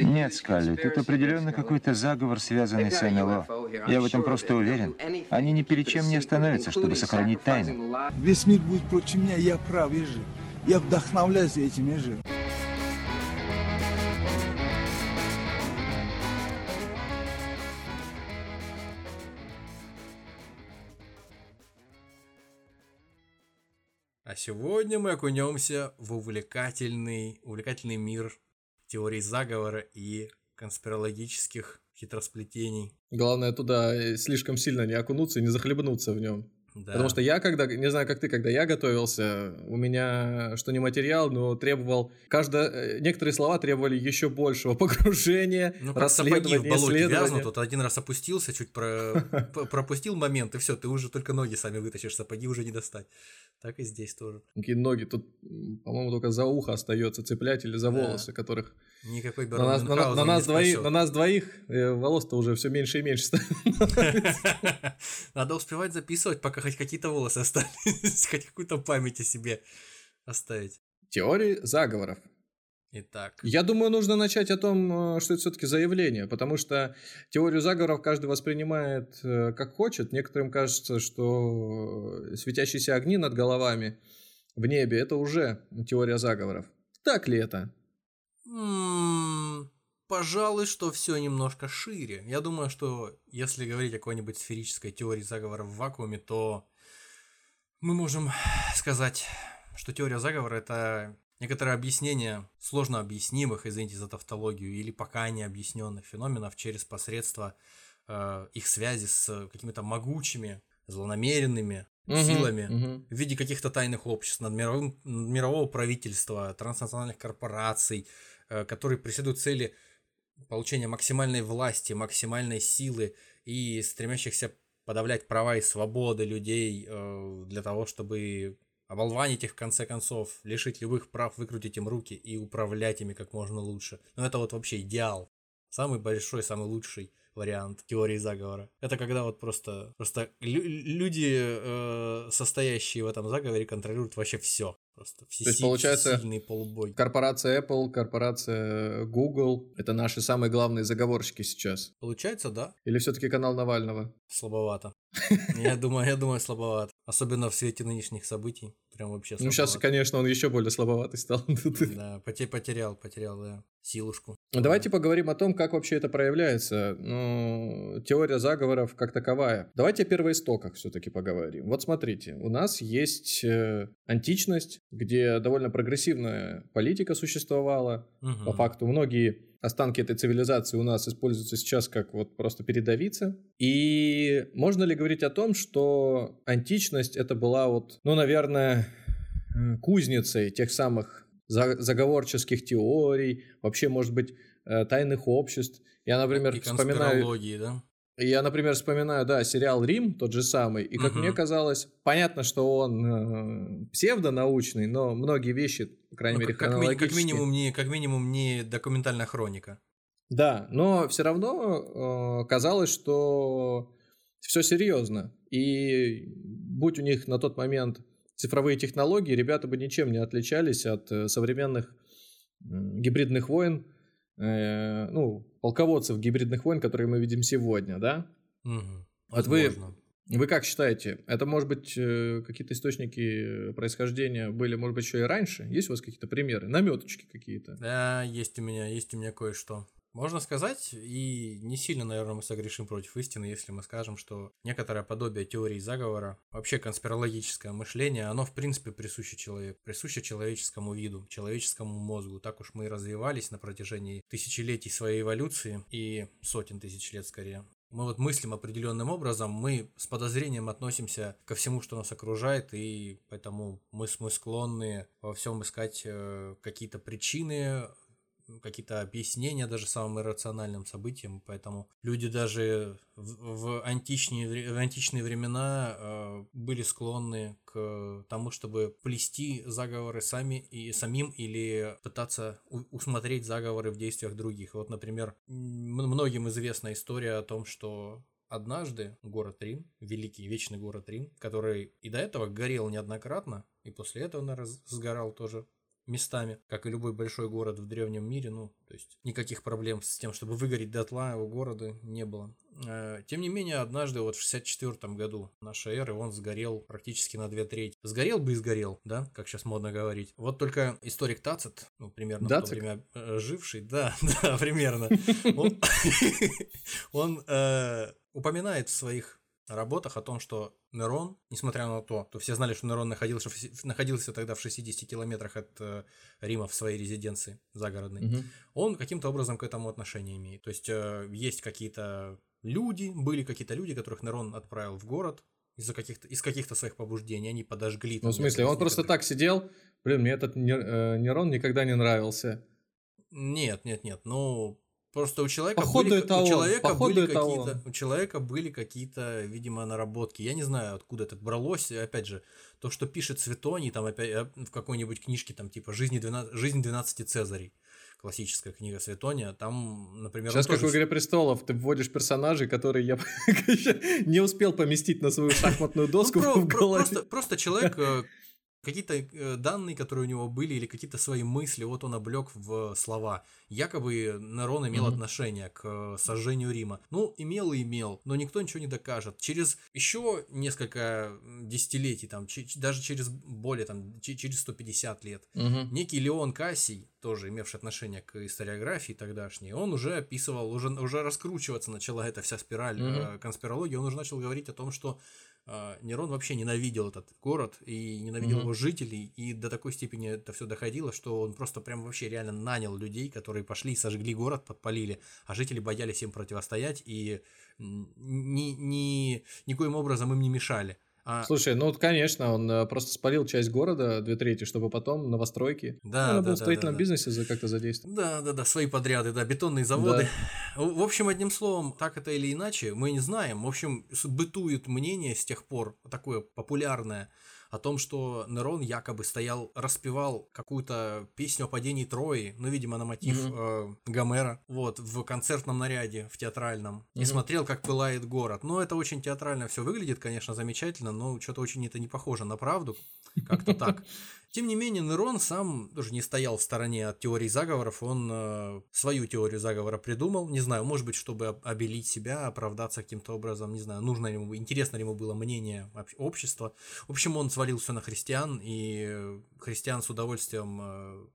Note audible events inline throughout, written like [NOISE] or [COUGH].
Нет, Скалли, тут определенно какой-то заговор, связанный с НЛО. Я в этом просто уверен. Они ни перед чем не остановятся, чтобы сохранить тайну. Весь мир будет против меня, я прав, я же. Я вдохновляюсь этим, я же. А сегодня мы окунемся в увлекательный, увлекательный мир теорий заговора и конспирологических хитросплетений. Главное туда э, слишком сильно не окунуться и не захлебнуться в нем. Да. Потому что я, когда, не знаю, как ты, когда я готовился, у меня, что не материал, но требовал, каждое, э, некоторые слова требовали еще большего [LAUGHS] погружения, ну, сапоги в болоте вязнут, вот один раз опустился, чуть про, [LAUGHS] пропустил момент, и все, ты уже только ноги сами вытащишь, сапоги уже не достать. Так и здесь тоже. Какие ноги, тут, по-моему, только за ухо остается цеплять или за волосы, которых... Никакой на нас, на, на, нас двоих, на нас двоих э, волос-то уже все меньше и меньше [LAUGHS] становится. Надо успевать записывать, пока хоть какие-то волосы остались, [LAUGHS] хоть какую-то память о себе оставить. Теории заговоров. Итак. Я думаю, нужно начать о том, э, что это все-таки заявление, потому что теорию заговоров каждый воспринимает э, как хочет. Некоторым кажется, что светящиеся огни над головами в небе это уже теория заговоров. Так ли это? Пожалуй, что все немножко шире. Я думаю, что если говорить о какой-нибудь сферической теории заговора в вакууме, то мы можем сказать, что теория заговора это некоторое объяснение сложно объяснимых, извините за тавтологию, или пока не объясненных феноменов через посредство э, их связи с какими-то могучими, злонамеренными угу, силами угу. в виде каких-то тайных обществ, над мировым, мирового правительства, транснациональных корпораций, э, которые преследуют цели получения максимальной власти, максимальной силы и стремящихся подавлять права и свободы людей э, для того, чтобы оболванить их в конце концов, лишить любых прав, выкрутить им руки и управлять ими как можно лучше. Но это вот вообще идеал. Самый большой, самый лучший вариант теории заговора. Это когда вот просто, просто лю- люди, э, состоящие в этом заговоре, контролируют вообще все. Просто все То есть, получается, сильный полубой. Корпорация Apple, корпорация Google — это наши самые главные заговорщики сейчас. Получается, да. Или все-таки канал Навального? Слабовато. [LAUGHS] Я думаю, я думаю, слабовато. Особенно в свете нынешних событий. Прям вообще слабовато. Ну, сейчас, конечно, он еще более слабоватый стал. [LAUGHS] Да, потерял, потерял, да, силушку. Ну, давайте поговорим о том, как вообще это проявляется. Ну, теория заговоров как таковая. Давайте о первоистоках все-таки поговорим. Вот смотрите, у нас есть э, античность, где довольно прогрессивная политика существовала. Угу. По факту многие останки этой цивилизации у нас используются сейчас как вот просто передовица. И можно ли говорить о том, что античность это была вот, ну, наверное, кузницей тех самых заговорческих теорий, вообще, может быть, э, тайных обществ. Я, например, и вспоминаю... да? Я, например, вспоминаю, да, сериал «Рим», тот же самый, и, как угу. мне казалось, понятно, что он э, псевдонаучный, но многие вещи, по крайней ну, мере, как, как, минимум не, как минимум не документальная хроника. Да, но все равно э, казалось, что все серьезно. И будь у них на тот момент цифровые технологии, ребята бы ничем не отличались от э, современных гибридных войн, э, ну, полководцев гибридных войн, которые мы видим сегодня, да? Угу. Вот вы, вы как считаете, это может быть э, какие-то источники происхождения были, может быть, еще и раньше? Есть у вас какие-то примеры, наметочки какие-то? Да, есть у меня, есть у меня кое-что. Можно сказать, и не сильно, наверное, мы согрешим против истины, если мы скажем, что некоторое подобие теории заговора, вообще конспирологическое мышление, оно в принципе присуще человеку, присуще человеческому виду, человеческому мозгу. Так уж мы и развивались на протяжении тысячелетий своей эволюции и сотен тысяч лет скорее. Мы вот мыслим определенным образом, мы с подозрением относимся ко всему, что нас окружает, и поэтому мы, мы склонны во всем искать э, какие-то причины, какие-то объяснения даже самым иррациональным событиям, поэтому люди даже в, в, античные, в античные времена э, были склонны к тому, чтобы плести заговоры сами и самим или пытаться у, усмотреть заговоры в действиях других. Вот, например, многим известна история о том, что однажды город Рим, великий вечный город Рим, который и до этого горел неоднократно, и после этого, наверное, сгорал тоже местами, как и любой большой город в древнем мире, ну, то есть никаких проблем с тем, чтобы выгореть дотла у города не было. Э, тем не менее, однажды, вот в 64 году нашей эры, он сгорел практически на две трети. Сгорел бы и сгорел, да, как сейчас модно говорить. Вот только историк Тацит, ну, примерно Дацик? в то время э, живший, да, [LAUGHS] да, примерно, он, [LAUGHS] он э, упоминает в своих работах о том, что Нерон, несмотря на то, что все знали, что Нерон находился, находился тогда в 60 километрах от э, Рима в своей резиденции загородной, Мгм. он каким-то образом к этому отношение имеет. То есть э, есть какие-то люди, были какие-то люди, которых Нерон отправил в город из-за каких-то, из каких-то своих побуждений, они подожгли. Ну, в смысле, он просто так сидел, блин, мне этот Нер- э, Нерон никогда не нравился. Нет, нет, нет, ну... Просто у человека Походу, были, это у человека походу, были какие-то, у человека были какие-то, видимо, наработки. Я не знаю, откуда это бралось. И опять же, то, что пишет Светоний, там опять э, в какой-нибудь книжке, там типа «Жизнь 12, «Жизнь 12 Цезарей», классическая книга Светония, там, например, Сейчас, как тоже в «Игре престолов», ты вводишь персонажей, которые я [LAUGHS] не успел поместить на свою шахматную Ну, доску в голове. просто, просто человек, э, какие-то э, данные, которые у него были, или какие-то свои мысли, вот он облег в слова. Якобы Нерон имел Мгм. отношение к э, сожжению Рима. Ну, имел и имел, но никто ничего не докажет. Через еще несколько десятилетий, там, даже через более, там, че- через 150 лет, Мгм. некий Леон Кассий, тоже имевший отношение к историографии тогдашней, он уже описывал, уже, уже раскручиваться начала эта вся спираль Мгм. э, конспирологии, он уже начал говорить о том, что Нерон вообще ненавидел этот город и ненавидел Мгм. его жителей, и до такой степени это все доходило, что он просто прям вообще реально нанял людей, которые пошли и сожгли город, подпалили, а жители боялись им противостоять и ни, ни, никоим образом им не мешали. А, Слушай, ну, вот, конечно, он э, просто спалил часть города, две трети, чтобы потом новостройки. Да, Ну, да, был да, в строительном да, да. бизнесе за- как-то задействован. Да, да, да, свои подряды, да, бетонные заводы. В в общем, одним словом, так это или иначе, мы не знаем. В общем, бытует мнение с тех пор, такое популярное, о том, что Нерон якобы стоял, распевал какую-то песню о падении Трои, ну, видимо, на мотив Мгм. э, Гомера, вот, в концертном наряде, в театральном, и Мгм. смотрел, как пылает город. Ну, это очень театрально все выглядит, конечно, замечательно, но что-то очень это не похоже на правду, [LAUGHS] как-то так. [LAUGHS] Тем не менее, Нерон сам тоже не стоял в стороне от теории заговоров, он э, свою теорию заговора придумал, не знаю, может быть, чтобы об- обелить себя, оправдаться каким-то образом, не знаю, нужно ли ему, интересно ли ему было мнение об- общества. В общем, он свалил все на христиан, и христиан с удовольствием э,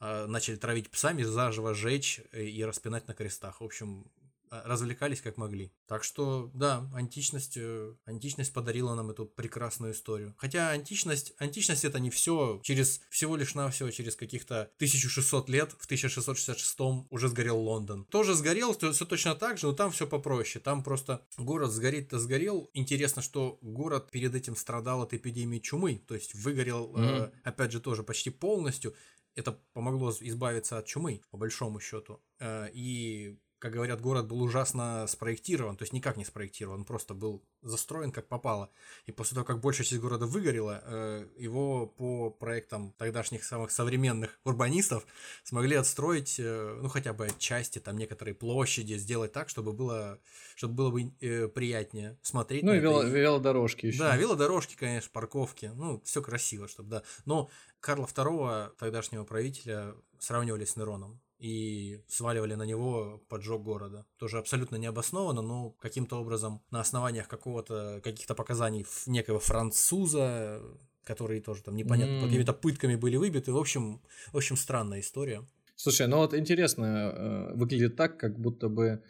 э, начали травить псами, заживо жечь и распинать на крестах. В общем, развлекались как могли. Так что, да, античность, э, античность подарила нам эту прекрасную историю. Хотя античность, античность это не все. Через всего лишь навсего через каких-то 1600 лет, в 1666 уже сгорел Лондон. Тоже сгорел, все точно так же, но там все попроще. Там просто город сгореть-то сгорел. Интересно, что город перед этим страдал от эпидемии чумы, то есть выгорел, э, Мгм. опять же, тоже почти полностью. Это помогло избавиться от чумы, по большому счету. Э, И, как говорят, город был ужасно спроектирован, то есть никак не спроектирован, просто был застроен как попало. И после того, как большая часть города выгорела, э, его по проектам тогдашних самых современных урбанистов смогли отстроить, э, ну, хотя бы отчасти, там, некоторые площади, сделать так, чтобы было, чтобы было бы э, приятнее смотреть Ну и это вело- велодорожки еще. да, велодорожки, конечно, парковки, ну, все красиво, чтобы, да. Но Карла II, тогдашнего правителя, сравнивали с Нероном и сваливали на него поджог города. Тоже абсолютно необоснованно, но каким-то образом на основаниях какого-то, каких-то показаний некого француза, которые тоже там непонятно, под М. какими-то пытками были выбиты. В общем, в общем, странная история. Слушай, ну вот интересно, э, выглядит так, как будто бы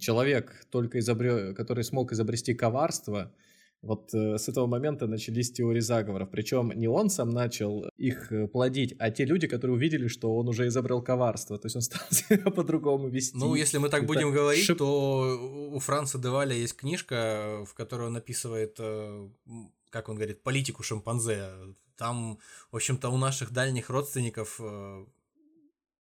человек, только изобрел, который смог изобрести коварство, вот э, с этого момента начались теории заговоров. Причем не он сам начал их э, плодить, а те люди, которые увидели, что он уже изобрел коварство. То есть он стал [LAUGHS] себя по-другому вести. Ну, если мы так будем говорить, шип- то у Франца Деваля есть книжка, в которой он описывает, э, как он говорит, политику шимпанзе. Там, в общем-то, у наших дальних родственников э,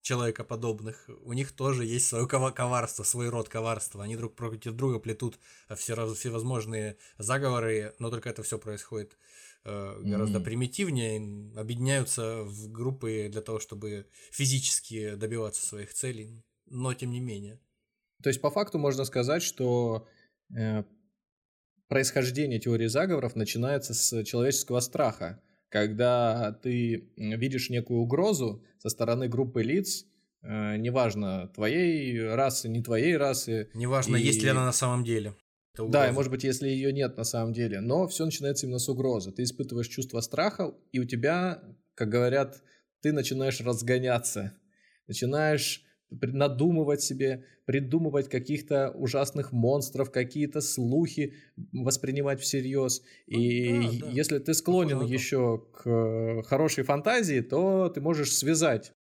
человекоподобных, у них тоже есть свое кова- коварство, свой род коварства. Они друг против друга плетут все, раз- всевозможные заговоры, но только это все происходит э, гораздо Мгм. примитивнее, объединяются в группы для того, чтобы физически добиваться своих целей, но тем не менее. То есть по факту можно сказать, что э, происхождение теории заговоров начинается с человеческого страха. Когда ты видишь некую угрозу со стороны группы лиц, э, неважно, твоей расы, не твоей расы. Неважно, и... есть ли она на самом деле. Да, и может быть, если ее нет на самом деле, но все начинается именно с угрозы. Ты испытываешь чувство страха, и у тебя, как говорят, ты начинаешь разгоняться, начинаешь надумывать себе, придумывать каких-то ужасных монстров, какие-то слухи воспринимать всерьез. Ну, и да, да. если ты склонен еще к хорошей фантазии, то ты можешь связать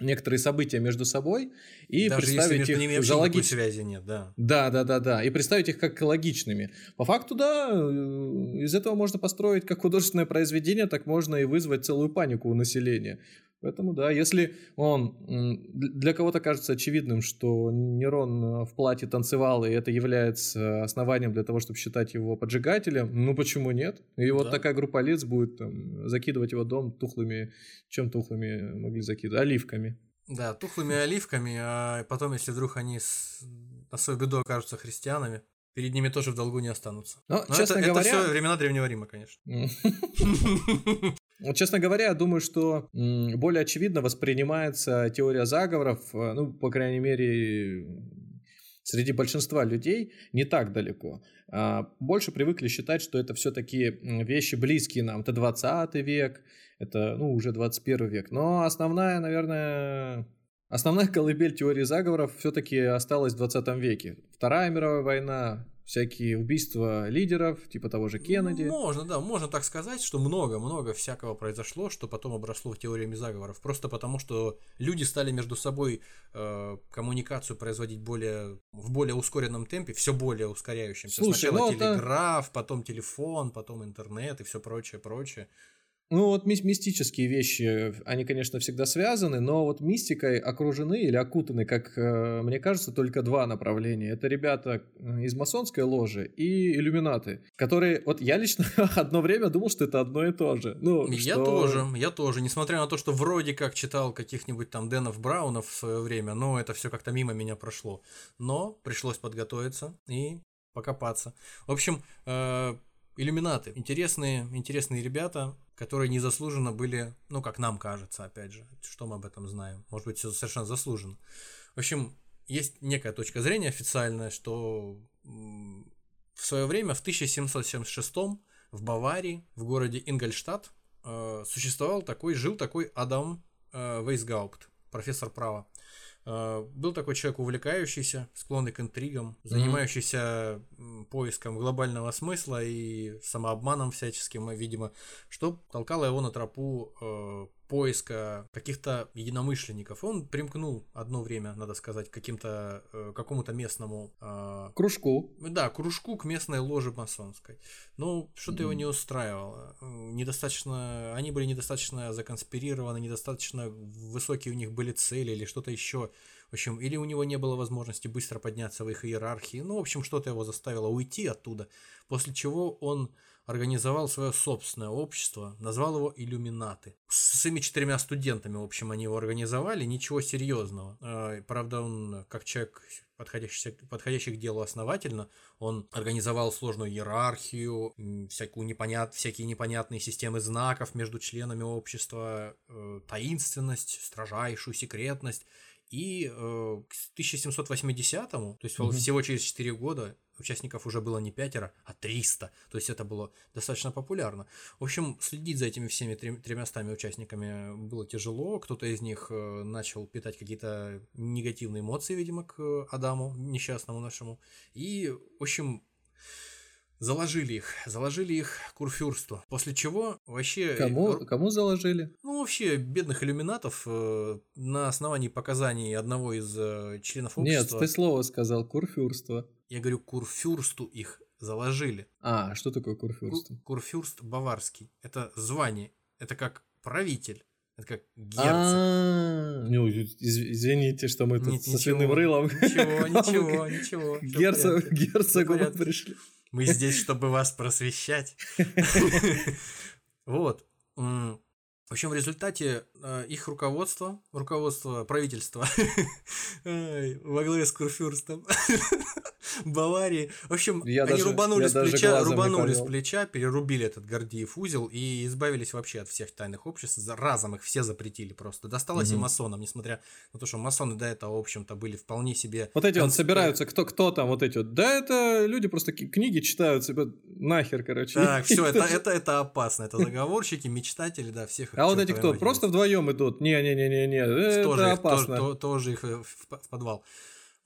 некоторые события между собой и Даже представить если их за логич... связи нет, да. Да, да, да, да. И представить их как логичными. По факту, да, э, из этого можно построить как художественное произведение, так можно и вызвать целую панику у населения. Поэтому да, если он для кого-то кажется очевидным, что Нерон э, в платье танцевал, и это является основанием для того, чтобы считать его поджигателем, ну почему нет? И вот да. такая группа лиц будет там, закидывать его дом тухлыми, чем тухлыми могли закидывать? Оливками. Да, тухлыми оливками, а потом, если вдруг они с... на свою беду окажутся христианами, перед ними тоже в долгу не останутся. Но, Но честно это, говоря... это все времена Древнего Рима, конечно. [LAUGHS] Вот, честно говоря, я думаю, что более очевидно воспринимается теория заговоров, э, ну, по крайней мере, среди большинства людей не так далеко. А, больше привыкли считать, что это все-таки вещи близкие нам. Это 20 век, это, ну, уже 21 век. Но основная, наверное, основная колыбель теории заговоров все-таки осталась в 20 веке. Вторая мировая война, всякие убийства лидеров, типа того же Кеннеди. Можно, да, можно так сказать, что много-много всякого произошло, что потом обросло теориями заговоров. Просто потому, что люди стали между собой э, коммуникацию производить более, в более ускоренном темпе, все более ускоряющимся. Слушай, Сначала ну, телеграф, это... потом телефон, потом интернет и все прочее, прочее. Ну вот мистические вещи, они, конечно, всегда связаны, но вот мистикой окружены или окутаны, как э, мне кажется, только два направления. Это ребята э, из масонской ложи и иллюминаты, которые, вот я лично [LAUGHS] одно время думал, что это одно и то же. Ну, я что... тоже, я тоже, несмотря на то, что вроде как читал каких-нибудь там Дэнов Браунов в свое время, но это все как-то мимо меня прошло. Но пришлось подготовиться и покопаться. В общем, э, иллюминаты. Интересные, интересные ребята, которые незаслуженно были, ну, как нам кажется, опять же, что мы об этом знаем. Может быть, все совершенно заслуженно. В общем, есть некая точка зрения официальная, что в свое время, в 1776 в Баварии, в городе Ингольштадт, э, существовал такой, жил такой Адам э, Вейсгаупт, профессор права. Э, был такой человек увлекающийся, склонный к интригам, занимающийся поиском глобального смысла и самообманом всяческим, видимо, что толкало его на тропу э, поиска каких-то единомышленников. Он примкнул одно время, надо сказать, к каким-то э, какому-то местному э, кружку. Да, кружку к местной ложе масонской. Но что-то mm. его не устраивало. Недостаточно, они были недостаточно законспирированы, недостаточно высокие у них были цели или что-то еще. В общем, или у него не было возможности быстро подняться в их иерархии. Ну, в общем, что-то его заставило уйти оттуда. После чего он организовал свое собственное общество, назвал его «Иллюминаты». С своими четырьмя студентами, в общем, они его организовали, ничего серьезного. А, правда, он, как человек, подходящий, подходящий к делу основательно, он организовал сложную иерархию, всякую непонят, всякие непонятные системы знаков между членами общества, э, таинственность, строжайшую секретность. И э, к 1780-му, то есть угу. всего через 4 года, участников уже было не пятеро, а 300. То есть это было достаточно популярно. В общем, следить за этими всеми тремястами участниками было тяжело. Кто-то из них э, начал питать какие-то негативные эмоции, видимо, к Адаму, несчастному нашему. И, в общем, Заложили их, заложили их курфюрсту. После чего вообще... Кому, кому заложили? Ну, вообще, бедных иллюминатов э, на основании показаний одного из э, членов общества... Нет, ты слово сказал, курфюрство. Я говорю, курфюрсту их заложили. А, что такое курфюрст? Курфюрст баварский. Это звание. Это как правитель. Это как герцог. А, ну, извините, что мы тут со свиным рылом. Ничего, ничего, [LAUGHS] ничего. Герцог, герцогу пришли. Мы здесь, чтобы вас просвещать. Вот. В общем, в результате э, их руководство, руководство правительства [LAUGHS] во главе с Курфюрстом, [LAUGHS] Баварии. В общем, Я они даже- рубанули с плеча, рубанули с плеча, перерубили этот Гордиев узел и избавились вообще от всех тайных обществ. Разом их все запретили просто. Досталось и Мгм. масонам, несмотря на то, что масоны до этого, в общем-то, были вполне себе... Вот эти вот собираются, кто, кто там, вот эти вот. Да, это люди просто книги читают себе нахер, короче. [LAUGHS] Так, все, это, это, это опасно. Это заговорщики, мечтатели, да, всех. А вот эти кто? Просто вдвоем идут. Не-не-не-не-не, это опасно. тоже, то- тоже их э, в подвал.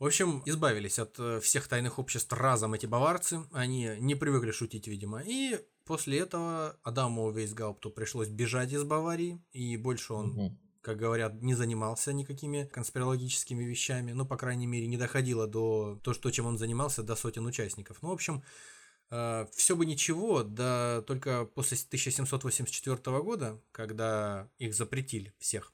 В общем, избавились от э, всех тайных обществ разом эти баварцы. Они не привыкли шутить, видимо. И после этого Адаму Вейсгаупту пришлось бежать из Баварии. И больше он, Мгм. как говорят, не занимался никакими конспирологическими вещами. Ну, по крайней мере, не доходило до то, что, чем он занимался, до сотен участников. Ну, в общем, все бы ничего, да только после 1784 года, когда их запретили всех,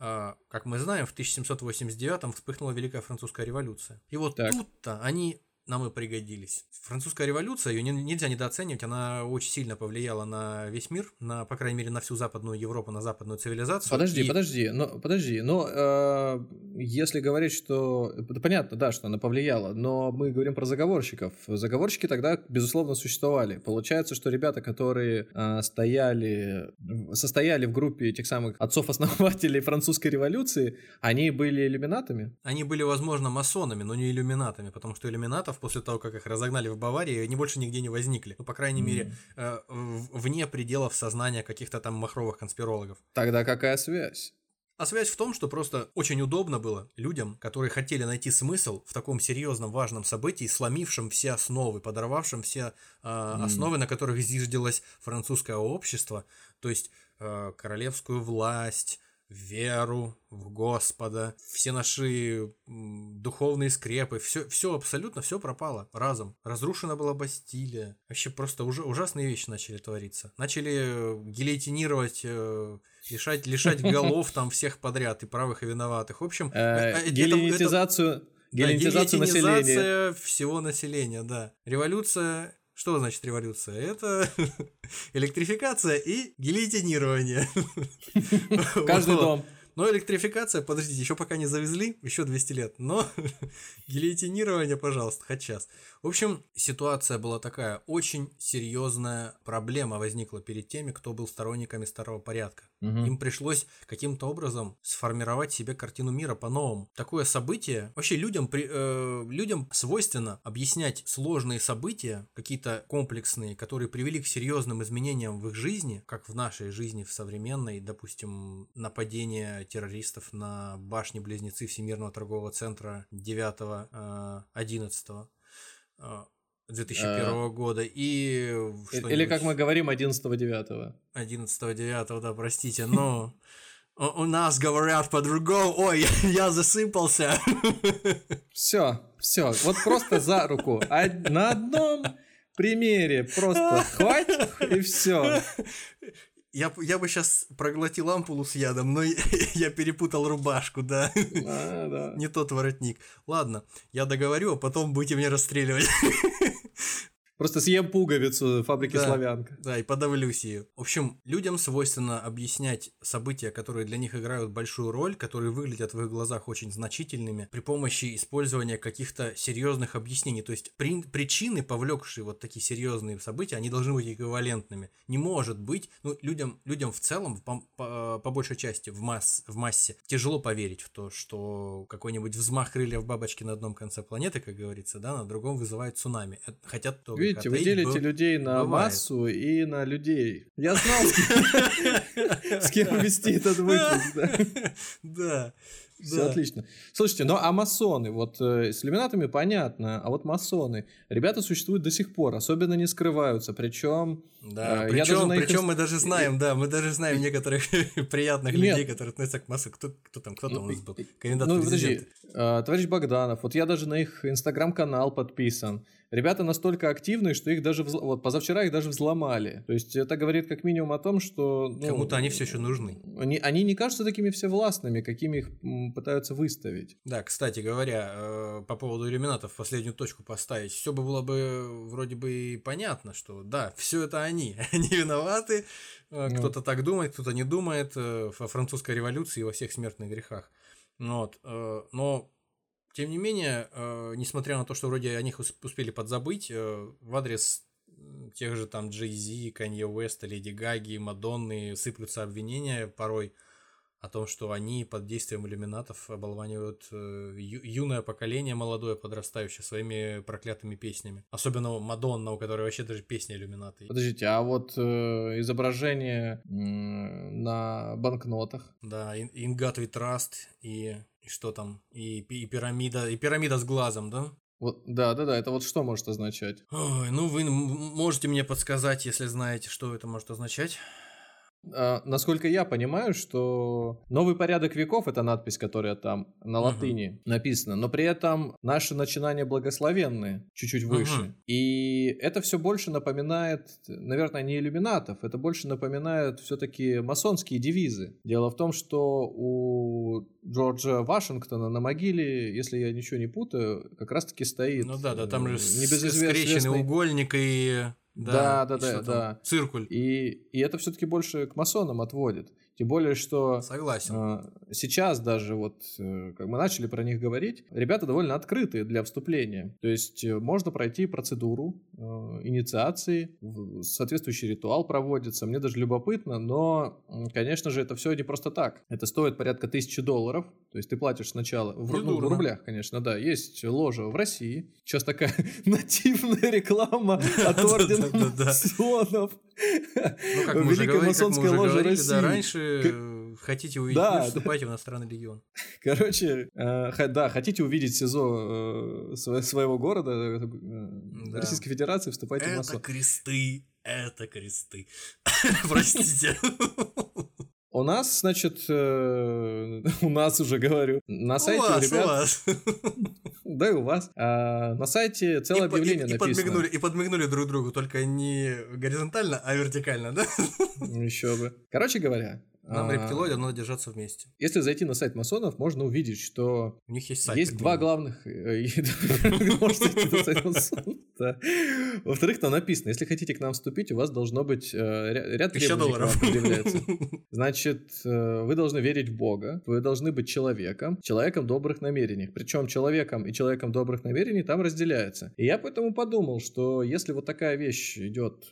а, как мы знаем, в 1789 вспыхнула Великая Французская революция. И вот тут-то они нам и пригодились. Французская революция, ее нельзя недооценивать, она очень сильно повлияла на весь мир, на, по крайней мере, на всю Западную Европу, на западную цивилизацию. Подожди, И- подожди, но подожди, но э, если говорить, что да, понятно, да, что она повлияла, но мы говорим про заговорщиков. Заговорщики тогда безусловно существовали. Получается, что ребята, которые э, стояли, состояли в группе этих самых отцов-основателей французской революции, они были иллюминатами. Они были, возможно, масонами, но не иллюминатами, потому что иллюминатов после того, как их разогнали в Баварии, они больше нигде не возникли. Ну, по крайней мере, э, вне пределов сознания каких-то там махровых конспирологов. Тогда какая связь? А связь в том, что просто очень удобно было людям, которые хотели найти смысл в таком серьезном важном событии, сломившем все основы, подорвавшем все э, Мгм. основы, на которых зиждилось французское общество, то есть э, королевскую власть, веру в Господа, все наши духовные скрепы, все, все абсолютно, все пропало разом. Разрушена была Бастилия. Вообще просто уже ужасные вещи начали твориться. Начали э, гильотинировать, э, лишать, лишать [LAUGHS] голов там всех подряд, и правых, и виноватых. В общем, Э, да, гильотизацию населения. гильотинизация всего населения, да. Революция. Что значит революция? Это [LAUGHS] электрификация и гильотинирование. [LAUGHS] Каждый дом. Но электрификация, подождите, еще пока не завезли, еще 200 лет. Но [LAUGHS] гильотинирование, пожалуйста, хоть час. В общем, ситуация была такая. Очень серьезная проблема возникла перед теми, кто был сторонниками старого порядка. Мгм. Им пришлось каким-то образом сформировать себе картину мира по-новому. Такое событие, вообще людям, при- э, людям свойственно объяснять сложные события, какие-то комплексные, которые привели к серьезным изменениям в их жизни, как в нашей жизни, в современной, допустим, нападение террористов на башни-близнецы Всемирного торгового центра 9-11 2001 года и Или что-нибудь- как мы говорим 11-9. 11-9, да, простите, но [LAUGHS] у нас говорят по-другому. Ой, [LAUGHS] я засыпался. [LAUGHS] Все, все, вот просто за руку. А на одном примере просто хватит и все. Я, я бы сейчас проглотил ампулу с ядом, но я перепутал рубашку, да. Не тот воротник. Ладно, я договорю, а потом будете меня расстреливать. Просто съем пуговицу фабрики Да. «Славянка». Да, и подавлюсь ее. В общем, людям свойственно объяснять события, которые для них играют большую роль, которые выглядят в их глазах очень значительными, при помощи использования каких-то серьезных объяснений. То есть при- причины, повлекшие вот такие серьезные события, они должны быть эквивалентными. Не может быть, ну, людям, людям в целом, по, по- по большей части, в, масс, в массе, тяжело поверить в то, что какой-нибудь взмах крыльев бабочки на одном конце планеты, как говорится, да, на другом вызывает цунами. Это- Хотя то Видите, вы делите людей на массу и на людей. Я знал, [LAUGHS] с кем вести этот выпуск. да. [LAUGHS] Все отлично. Слушайте, ну а масоны, вот э, с иллюминатами понятно, а вот масоны, ребята существуют до сих пор, особенно не скрываются, причем... Да, Э, причем, их причем мы даже знаем, да, мы даже знаем некоторых [LAUGHS] приятных людей, которые относятся к массу. Кто, кто там, кто там у нас был? Ну, Кандидат ну, в подожди, президенты. э, товарищ Богданов, вот я даже на их инстаграм-канал подписан. Ребята настолько активны, что их даже, взл- вот позавчера их даже взломали. То есть это говорит как минимум о том, что... ну, Кому-то они все еще нужны. Они, они не кажутся такими всевластными, какими их пытаются выставить. Да, кстати говоря, э, по поводу иллюминатов последнюю точку поставить, все бы было бы вроде бы и понятно, что да, все это они, [LAUGHS] они виноваты, э, Ну. кто-то так думает, кто-то не думает, э, во французской революции и во всех смертных грехах. Ну Вот, но Тем не менее, несмотря на то, что вроде о них успели подзабыть, в адрес тех же там Джей Зи, Канье Уэста, Леди Гаги, Мадонны сыплются обвинения порой о том, что они под действием иллюминатов оболванивают э, ю- юное поколение, молодое, подрастающее, своими проклятыми песнями. Особенно Мадонна, у которой вообще даже песни иллюминаты. Подождите, а вот э, изображение э, на банкнотах? Да, We Trust и, и что там, и, и пирамида, и пирамида с глазом, да? Вот, да, да, да, это вот что может означать? Ой, ну вы можете мне подсказать, если знаете, что это может означать. А, насколько я понимаю, что новый порядок веков это надпись, которая там на латыни uh-huh. написана, но при этом наши начинания благословенные чуть-чуть выше. Uh-huh. И это все больше напоминает, наверное, не иллюминатов, это больше напоминает все-таки масонские девизы. Дело в том, что у Джорджа Вашингтона на могиле, если я ничего не путаю, как раз-таки стоит. Ну да, да, там же скрещенный угольник и да, да, да, да. Циркуль. И, и это все-таки больше к масонам отводит. Тем более, что Согласен. Э, сейчас даже вот, э, как мы начали про них говорить, ребята довольно открытые для вступления. То есть э, можно пройти процедуру э, инициации, соответствующий ритуал проводится. Мне даже любопытно, но, конечно же, это все не просто так. Это стоит порядка тысячи долларов. То есть ты платишь сначала в, ну, в рублях, конечно, да. Есть ложа в России. Сейчас такая [LAUGHS] нативная реклама от [LAUGHS] ордена масонов. Ну, как мы уже говорили, да, раньше хотите увидеть, да, вступайте в иностранный регион. [LAUGHS] Короче, э, да, хотите увидеть СИЗО э, своего города, э, Российской Федерации, вступайте в массу. Это кресты, это кресты. [LAUGHS] Простите. [LAUGHS] У нас, значит, э, [LAUGHS] у нас уже говорю, на сайте у, вас, ребят... У вас. [LAUGHS] Да и у вас. А, на сайте целое и, объявление и, и написано. Подмигнули, и подмигнули друг другу, только не горизонтально, а вертикально, да? Еще бы. Короче говоря, нам, а, рептилоидам, надо держаться вместе. Если зайти на сайт масонов, можно увидеть, что у них есть сайт. Есть два главных... [LAUGHS] Э, [LAUGHS] Во-вторых, там написано, если хотите к нам вступить, у вас должно быть э, ряд требований предъявляется. [LAUGHS] Значит, э, вы должны верить в Бога, вы должны быть человеком, человеком добрых намерений. Причем человеком и человеком добрых намерений там разделяется. И я поэтому подумал, что если вот такая вещь идет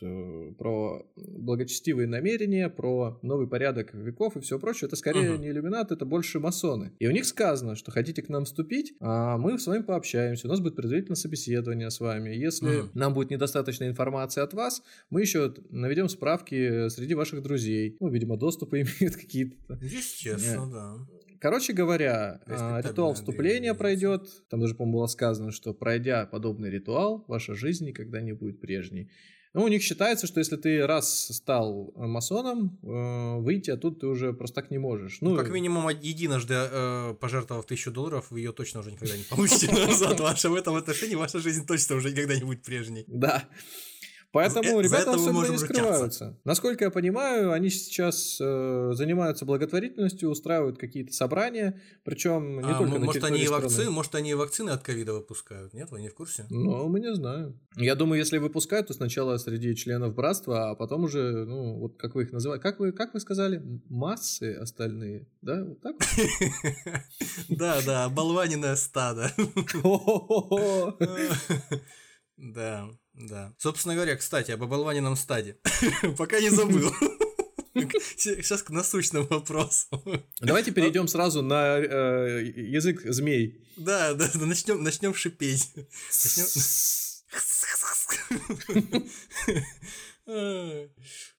про благочестивые намерения, про новый порядок веков и все прочее, это скорее uh-huh. не иллюминаты, это больше масоны. И у них сказано, что хотите к нам вступить, а мы с вами пообщаемся, у нас будет предварительное собеседование с вами. Если uh-huh. нам будет недостаточно информации от вас, мы еще наведем справки среди ваших друзей. Ну, видимо, доступы [LAUGHS] имеют какие-то. Естественно, да. Короче говоря, а, ритуал вступления пройдет. Там даже, по-моему, было сказано, что пройдя подобный ритуал, ваша жизнь никогда не будет прежней. Ну, у них считается, что если ты раз стал масоном, э, выйти оттуда ты уже просто так не можешь. Ну, ну как минимум единожды э, пожертвовав тысячу долларов, вы ее точно уже никогда не получите [LAUGHS] назад. Ваша в этом отношении ваша жизнь точно уже никогда не будет прежней. Да. Поэтому ребята особенно не скрываются. Насколько я понимаю, они сейчас э, занимаются благотворительностью, устраивают какие-то собрания, причем не а, только может, на они и вакцины, может, они и вакцины от ковида выпускают, нет? Вы не в курсе? Ну, мы не знаем. Я думаю, если выпускают, то сначала среди членов братства, а потом уже, ну, вот как вы их называете, как вы, как вы сказали, массы остальные, да? Вот так [LAUGHS] Да, да, болваненное стадо. [LAUGHS] Да. Да. Собственно говоря, кстати, об оболваненном стаде. [LAUGHS] Пока не забыл. [LAUGHS] Сейчас к насущному вопросу. Давайте перейдем сразу на э, язык змей. Да, да, да начнем, начнем шипеть. [LAUGHS]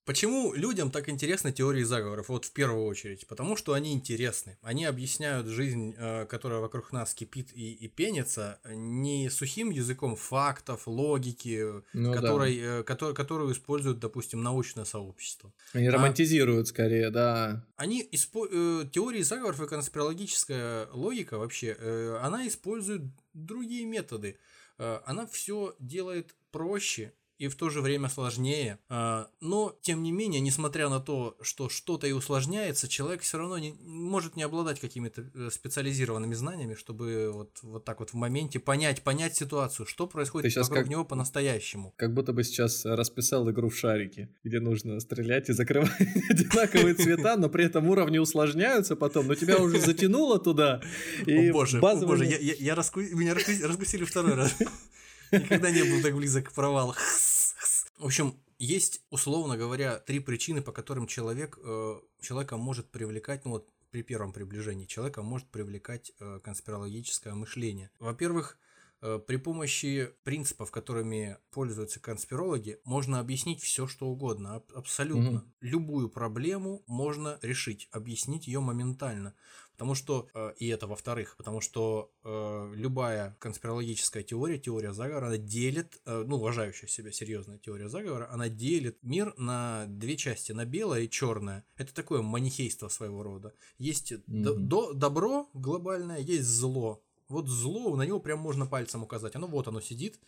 Почему людям так интересны теории заговоров? Вот в первую очередь. Потому что они интересны. Они объясняют жизнь, э, которая вокруг нас кипит и, и пенится, не сухим языком фактов, логики, ну, которой, да. Э, который, которую используют, допустим, научное сообщество. Они а, романтизируют скорее, да. Они испо... Э, теории заговоров и конспирологическая логика вообще, она использует другие методы. Она все делает проще и в то же время сложнее. А, но, тем не менее, несмотря на то, что что-то и усложняется, человек все равно не, может не обладать какими-то э, специализированными знаниями, чтобы вот, вот так вот в моменте понять, понять ситуацию, что происходит сейчас вокруг как- него по-настоящему. Как будто бы сейчас расписал игру в шарики, где нужно стрелять и закрывать [LAUGHS] одинаковые [LAUGHS] цвета, но при этом уровни усложняются потом, но тебя уже затянуло туда. О боже, о боже, меня раскусили второй раз. [LAUGHS] Никогда не был так близок к провалу. В общем, есть, условно говоря, три причины, по которым человек, э, человека может привлекать, ну вот при первом приближении человека может привлекать э, конспирологическое мышление. Во-первых, при помощи принципов, которыми пользуются конспирологи, можно объяснить все, что угодно, аб- абсолютно. Мгм. Любую проблему можно решить, объяснить ее моментально. Потому что, э, и это во-вторых, потому что э, любая конспирологическая теория, теория заговора, она делит, э, ну, уважающая себя серьезная теория заговора, она делит мир на две части, на белое и черное. Это такое манихейство своего рода. Есть Мгм. до- добро глобальное, есть зло. Вот зло, на него прям можно пальцем указать. Оно вот оно сидит.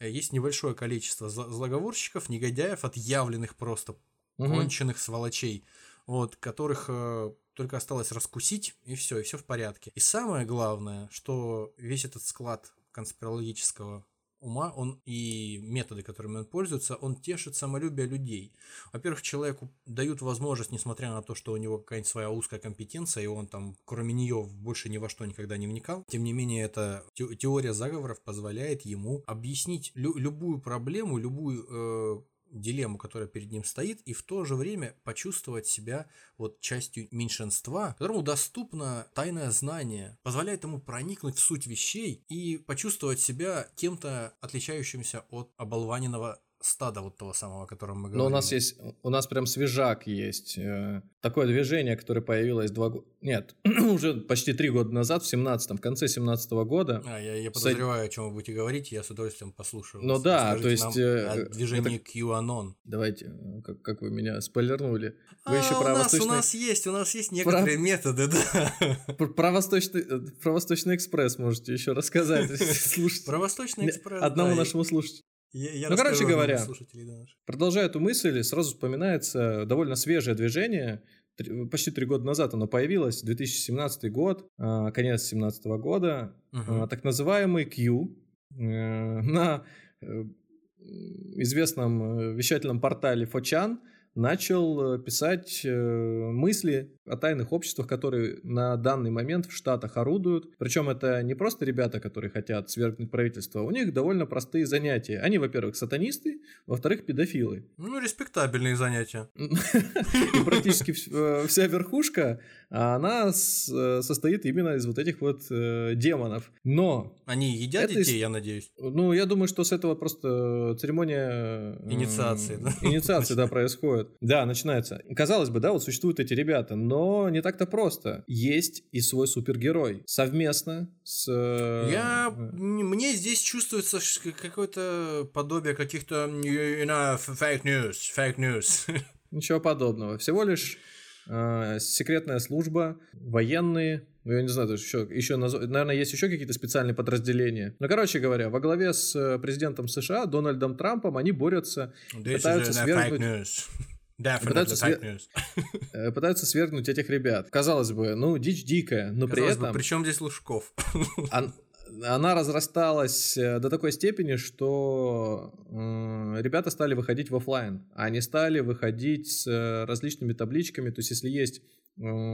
Э, Есть небольшое количество зло- злоговорщиков, негодяев, отъявленных просто Мгм. конченых сволочей, вот, которых э, только осталось раскусить, и все, и все в порядке. И самое главное, что весь этот склад конспирологического ума, он и методы, которыми он пользуется, он тешит самолюбие людей. Во-первых, человеку дают возможность, несмотря на то, что у него какая-нибудь своя узкая компетенция, и он там, кроме нее, больше ни во что никогда не вникал, тем не менее, эта те- теория заговоров позволяет ему объяснить лю- любую проблему, любую э, дилемму, которая перед ним стоит, и в то же время почувствовать себя вот частью меньшинства, которому доступно тайное знание, позволяет ему проникнуть в суть вещей и почувствовать себя кем-то отличающимся от оболваненного стада вот того самого, о котором мы говорили. Но у нас есть, у нас прям свежак есть. э, Такое движение, которое появилось два года... Нет, [CLEARS THROAT] уже почти три года назад, в 17 в конце 17 года. А, я, я С- подозреваю, о чем вы будете говорить, я с удовольствием послушаю. Ну да, то есть, э, о движении QAnon. Давайте, э, как, как вы меня спойлернули. Вы А, еще у, нас, у нас есть, у нас есть некоторые методы, да. [LAUGHS] про, про восточный, э, про восточный экспресс можете еще рассказать. [LAUGHS] [LAUGHS] Слушайте. Про Восточный экспресс. Одному да, нашему слушателю. Я- я Ну, короче говоря. Продолжая эту мысль, сразу вспоминается довольно свежее движение. Три- Почти три года назад оно появилось, 2017 год, а, конец 2017 года, а, так называемый Q. э, На э, известном э, вещательном портале Фочан начал э, писать э, мысли о тайных обществах, которые на данный момент в Штатах орудуют. Причем это не просто ребята, которые хотят свергнуть правительство, у них довольно простые занятия. Они, во-первых, сатанисты, во-вторых, педофилы. Ну, респектабельные занятия. [LAUGHS] И практически э, вся верхушка, а она с- э, состоит именно из вот этих вот э, демонов. Но, Они едят Это детей, из- я надеюсь. ну, я думаю, что с этого просто церемония... Инициации, да? Инициации, да, происходит. Да, начинается. Казалось бы, да, вот существуют эти ребята, но не так-то просто. Есть и свой супергерой. Совместно с... э, Я, э, мне здесь чувствуется какое-то подобие каких-то you know, fake news, fake news. Ничего подобного. Всего лишь секретная служба, военные, ну, я не знаю, еще, еще наверное, есть еще какие-то специальные подразделения. Но, короче говоря, во главе с э, президентом США Дональдом Трампом они борются, This Пытаются свергнуть- [LAUGHS] Пытаются свер- [LAUGHS] э, пытаются свергнуть этих ребят. Казалось бы, ну, дичь дикая, но при этом... Причем здесь Лужков? Он- она разрасталась э, до такой степени, что э, ребята стали выходить в офлайн. Они стали выходить с э, различными табличками. То есть, если есть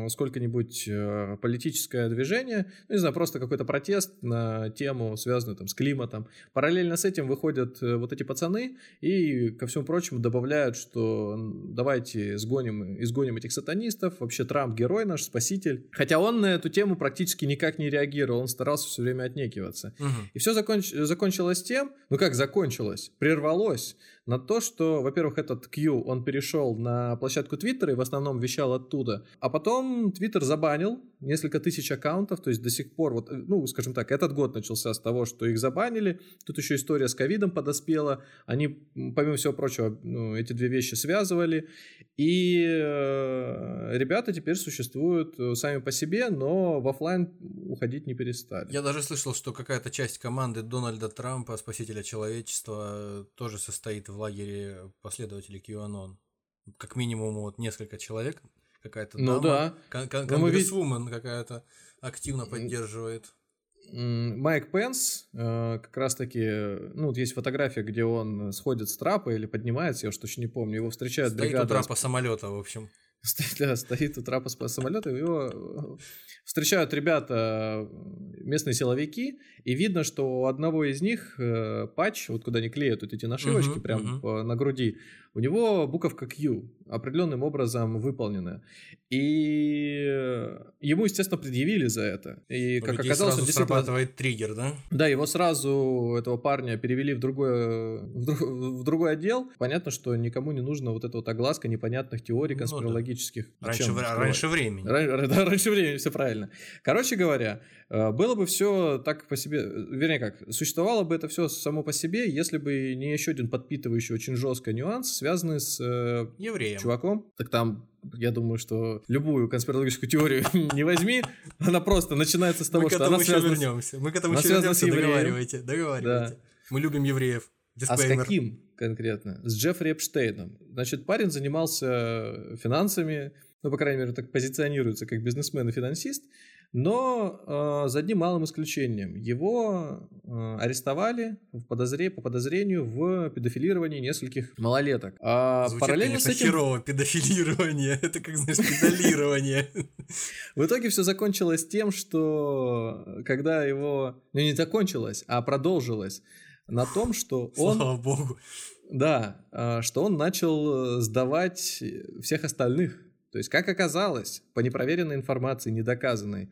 сколько-нибудь э, политическое движение, ну, не знаю, просто какой-то протест на тему, связанную там с климатом, параллельно с этим выходят э, вот эти пацаны и, ко всему прочему, добавляют, что давайте сгоним, изгоним этих сатанистов, вообще Трамп герой наш, спаситель. Хотя он на эту тему практически никак не реагировал, он старался все время отнекиваться. Мгм. И все закончилось тем, ну как закончилось, прервалось на то, что, во-первых, этот Q, он перешел на площадку Твиттера и в основном вещал оттуда, а потом Твиттер забанил несколько тысяч аккаунтов, то есть до сих пор, вот, ну, скажем так, этот год начался с того, что их забанили, тут еще история с ковидом подоспела, они, помимо всего прочего, ну, эти две вещи связывали, и э, ребята теперь существуют э, сами по себе, но в офлайн уходить не перестали. Я даже слышал, что какая-то часть команды Дональда Трампа, спасителя человечества, тоже состоит в лагере последователей QAnon. Как минимум вот несколько человек, какая-то Ну дама, да. кон- кон- Ну, мы ведь- конгрессвумен какая-то активно поддерживает. Майк Пенс э, как раз-таки, э, ну, вот есть фотография, где он сходит с трапа или поднимается, я уж точно не помню, его встречает Стоит у бригада... трапа самолета, в общем. [LAUGHS] Стоит, да, стоит у трапа самолета, его э, встречают ребята, местные силовики, и видно, что у одного из них э, патч, вот куда они клеят вот эти нашивочки Мгм, прям на груди, у него буковка Q определенным образом выполнена. И э, ему, естественно, предъявили за это. И, У как оказалось, он сразу действительно срабатывает триггер, да? да, его сразу, этого парня, перевели в другой, в, дру- в другой отдел. Понятно, что никому не нужно вот эта вот огласка непонятных теорий Ну да. конспирологических. Раньше, скрывать? раньше времени. Да, раньше времени, все правильно. Короче говоря, э, было бы все так по себе, э, вернее как, существовало бы это все само по себе, если бы не еще один подпитывающий очень жесткий нюанс, связанный с э, Евреям. чуваком. Так там, я думаю, что любую конспирологическую теорию [LAUGHS] не возьми, она просто начинается с того, Мы к что этому она еще связана вернемся. Мы к этому она еще связана вернемся. евреем. Договаривайте, договаривайте. Мы любим евреев. А с Дисклеймер. каким конкретно? С Джеффри Эпштейном. Значит, парень занимался финансами, ну, по крайней мере, так позиционируется как бизнесмен и финансист, но э, за одним малым исключением. Его э, арестовали в подозре... по подозрению в педофилировании нескольких малолеток. А Звучит, параллельно конечно, с этим... херово, педофилирование. [LAUGHS] Это как, знаешь, педалирование. [LAUGHS] В итоге все закончилось тем, что когда его... Ну, не закончилось, а продолжилось на том, что [LAUGHS] он... Слава богу. Да, а, что он начал э, сдавать всех остальных. То есть, как оказалось, по непроверенной информации, недоказанной,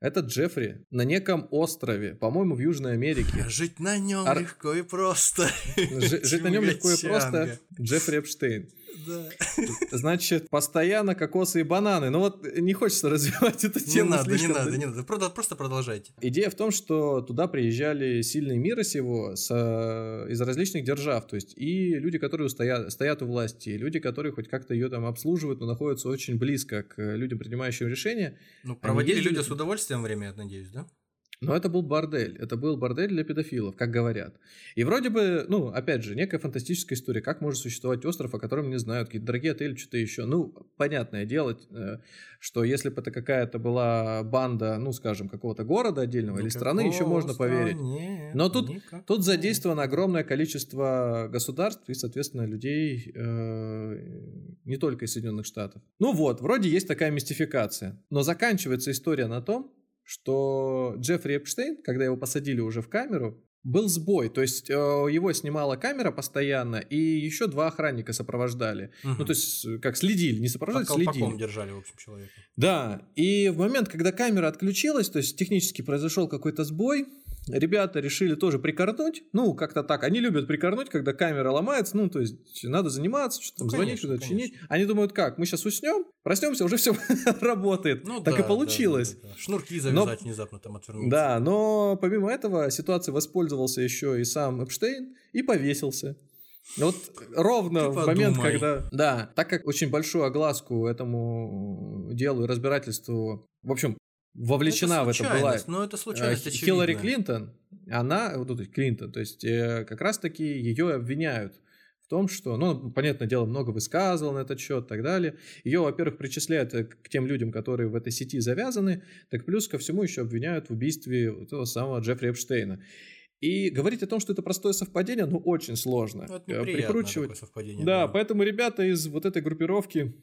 этот Джеффри на неком острове, по-моему, в Южной Америке, Жить на нем Ар- легко и просто. жи- жить на нем легко и просто. Джеффри Эпштейн. Да. Значит, постоянно кокосы и бананы. Ну вот не хочется [LAUGHS] развивать эту Не тему надо, не слишком. надо, не надо. Просто продолжайте. Идея в том, что туда приезжали сильные мира сего с, э, из различных держав, то есть и люди, которые стоят, стоят у власти, и люди, которые хоть как-то ее там обслуживают, но находятся очень близко к людям, принимающим решения. Ну, проводили люди с удовольствием время, я надеюсь, да? Но это был бордель, это был бордель для педофилов, как говорят. И вроде бы, ну, опять же, некая фантастическая история, как может существовать остров, о котором не знают, какие-то дорогие отели, что-то еще. Ну, понятное дело, э, что если бы это какая-то была банда, ну, скажем, какого-то города отдельного или страны, еще можно поверить. Но тут- Тут задействовано огромное количество государств и, соответственно, людей э, не только из Соединенных Штатов. Ну вот, вроде есть такая мистификация. Но заканчивается история на том, что Джеффри Эпштейн, когда его посадили уже в камеру, был сбой. То есть э, его снимала камера постоянно, и еще два охранника сопровождали. Ну, то есть, э, как следили, не сопровождали, Под следили. держали, в общем, человека. Да, и в момент, когда камера отключилась, то есть технически произошел какой-то сбой, ребята решили тоже прикорнуть, ну, как-то так, они любят прикорнуть, когда камера ломается, ну, то есть надо заниматься, что там Ну, звонить, что-то чинить. Они думают, как, мы сейчас уснем, проснемся, уже все [LAUGHS] работает. Ну, так да, и получилось. да, да. Шнурки завязать внезапно там отвернуться. Да, но помимо этого ситуации воспользовался еще и сам Эпштейн и повесился. Вот ровно Ты в момент, подумай. когда... Да, так как очень большую огласку этому делу и разбирательству, в общем, вовлечена в это была Но это э, случайность, Хиллари очевидная. Клинтон, она, вот тут Клинтон, то есть э, как раз-таки ее обвиняют в том, что, ну, понятное дело, много высказывал на этот счет и так далее. Ее, во-первых, причисляют э, к тем людям, которые в этой сети завязаны, так плюс ко всему еще обвиняют в убийстве вот этого самого Джеффри Эпштейна. И говорить о том, что это простое совпадение, ну, очень сложно. Ну, Это Э, Прикручивать. такое совпадение. Да, поэтому ребята из вот этой группировки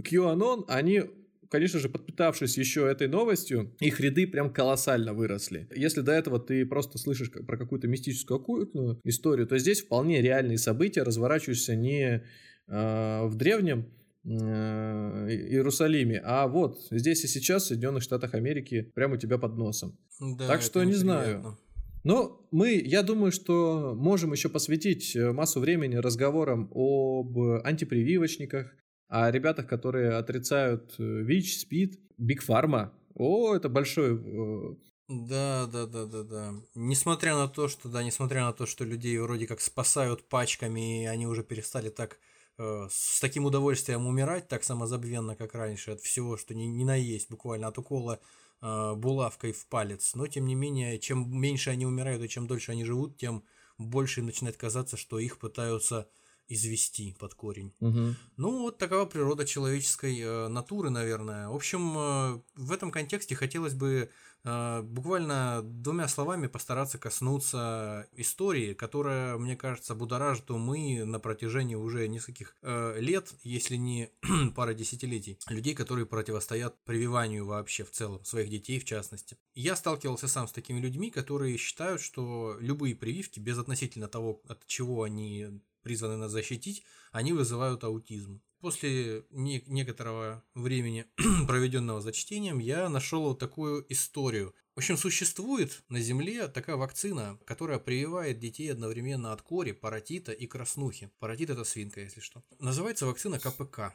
QAnon, они конечно же, подпитавшись еще этой новостью, их ряды прям колоссально выросли. Если до этого ты просто слышишь про какую-то мистическую оккультную историю, то здесь вполне реальные события разворачиваются не э, в древнем э, Иерусалиме, а вот здесь и сейчас в Соединенных Штатах Америки прямо у тебя под носом. Да, Так что не знаю. неприятно. Но мы, я думаю, что можем еще посвятить массу времени разговорам об антипрививочниках, о ребятах, которые отрицают э, ВИЧ, СПИД, Биг Фарма. О, это большой э, да, да, да, да, да. Несмотря на то, что, да, несмотря на то, что людей вроде как спасают пачками, и они уже перестали так э, с таким удовольствием умирать, так самозабвенно, как раньше, от всего, что не, не наесть, буквально от укола э, булавкой в палец. Но, тем не менее, чем меньше они умирают и чем дольше они живут, тем больше начинает казаться, что их пытаются извести под корень. Угу. Ну, вот такова природа человеческой э, натуры, наверное. В общем, э, в этом контексте хотелось бы э, буквально двумя словами постараться коснуться истории, которая, мне кажется, будоражит умы на протяжении уже нескольких лет, если не [CLEARS THROAT] пара десятилетий. Людей, которые противостоят прививанию вообще в целом, своих детей в частности. Я сталкивался сам с такими людьми, которые считают, что любые прививки, без относительно того, от чего они призваны нас защитить, они вызывают аутизм. После не- некоторого времени, [CLEARS THROAT] проведенного за чтением, я нашел вот такую историю. В общем, существует на Земле такая вакцина, которая прививает детей одновременно от кори, паротита и краснухи. Паротит это свинка, если что. Называется вакцина КПК.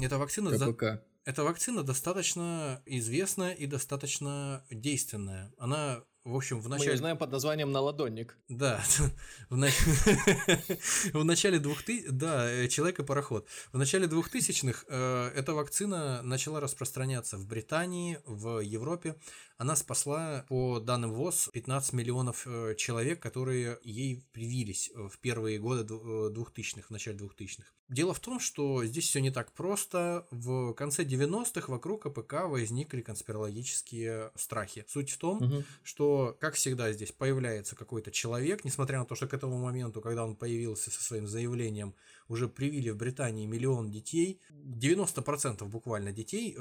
Эта вакцина за- КПК. эта вакцина достаточно известная и достаточно действенная. Она, в общем, в Мы начале... ее знаем под названием наладонник. Да, [LAUGHS] в, на- [LAUGHS] в начале 2000... Да, э, человек и пароход. В начале 2000-х э, эта вакцина начала распространяться в Британии, в Европе. Она спасла, по данным ВОЗ, 15 миллионов э, человек, которые ей привились в первые годы дву- 2000-х, в начале 2000-х. Дело в том, что здесь все не так просто. В конце 90-х вокруг КПК возникли конспирологические страхи. Суть в том, Мгм. что, как всегда, здесь появляется какой-то человек, несмотря на то, что к этому моменту, когда он появился со своим заявлением, уже привили в Британии миллион детей, 90% буквально детей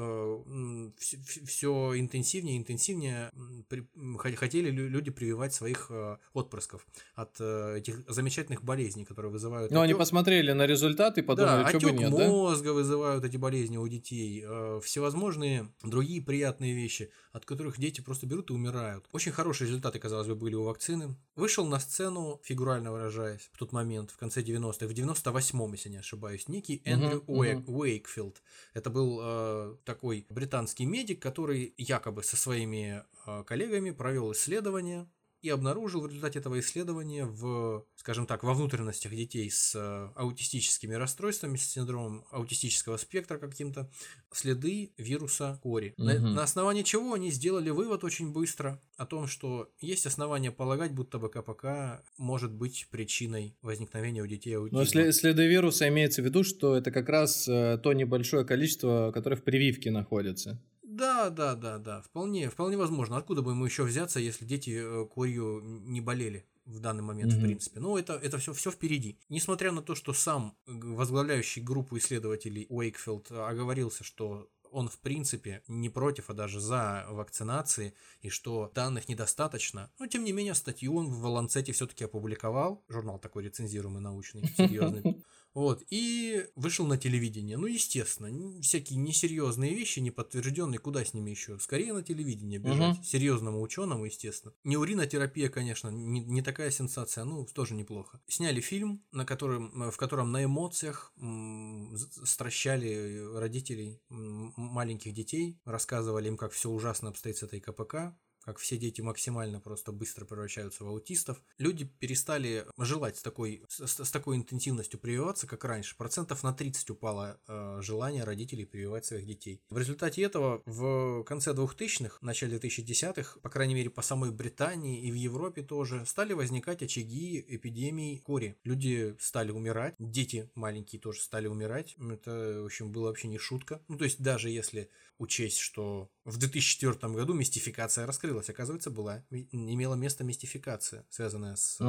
все интенсивнее и интенсивнее при- хотели лю- люди прививать своих э, отпрысков от э, этих замечательных болезней, которые вызывают... Они отек- посмотрели на результат и подумали, да, что бы нет, да? мозга вызывают эти болезни у детей, э, всевозможные другие приятные вещи, от которых дети просто берут и умирают. Очень хорошие результаты, казалось бы, были у вакцины. Вышел на сцену, фигурально выражаясь, в тот момент, в конце 90-х, в 98-м, если не ошибаюсь, некий Эндрю мгм. Уэйк- Уэйкфилд. Это был э, такой британский медик, который якобы со своими э, коллегами провел исследование и обнаружил в результате этого исследования в, скажем так, во внутренностях детей с э, аутистическими расстройствами, с синдромом аутистического спектра каким-то, следы вируса кори. На, Мгм. на основании чего они сделали вывод очень быстро о том, что есть основания полагать, будто бы КПК может быть причиной возникновения у детей аутизма. Но сле- следы вируса имеется в виду, что это как раз э, то небольшое количество, которое в прививке находится. Да, да, да, да, вполне, вполне возможно. Откуда бы ему еще взяться, если дети э, корью не болели в данный момент, в Мгм. принципе. Но это, это все, все впереди. Несмотря на то, что сам э, возглавляющий группу исследователей Уэйкфилд оговорился, что он, в принципе, не против, а даже за вакцинации, и что данных недостаточно. Но, тем не менее, статью он в Ланцете все-таки опубликовал. Журнал такой рецензируемый, научный, [LAUGHS] серьезный. Вот, и вышел на телевидение. Ну, естественно, всякие несерьезные вещи, неподтвержденные, куда с ними еще? Скорее на телевидение бежать. Мгм. Серьезному ученому, естественно. Не уринотерапия, конечно, не, не такая сенсация, ну, тоже неплохо. Сняли фильм, на котором, в котором на эмоциях м, стращали родителей м, маленьких детей, рассказывали им, как все ужасно обстоит с этой КПК, как все дети максимально просто быстро превращаются в аутистов. Люди перестали желать с такой, с, с такой интенсивностью прививаться, как раньше. Процентов на 30 упало э, желание родителей прививать своих детей. В результате этого в конце 2000-х, начале 2010-х, по крайней мере по самой Британии и в Европе тоже, стали возникать очаги эпидемий кори. Люди стали умирать, дети маленькие тоже стали умирать. Это, в общем, было вообще не шутка. Ну, то есть даже если учесть, что в 2004 году мистификация раскрылась. Оказывается, была, имела место мистификация, связанная с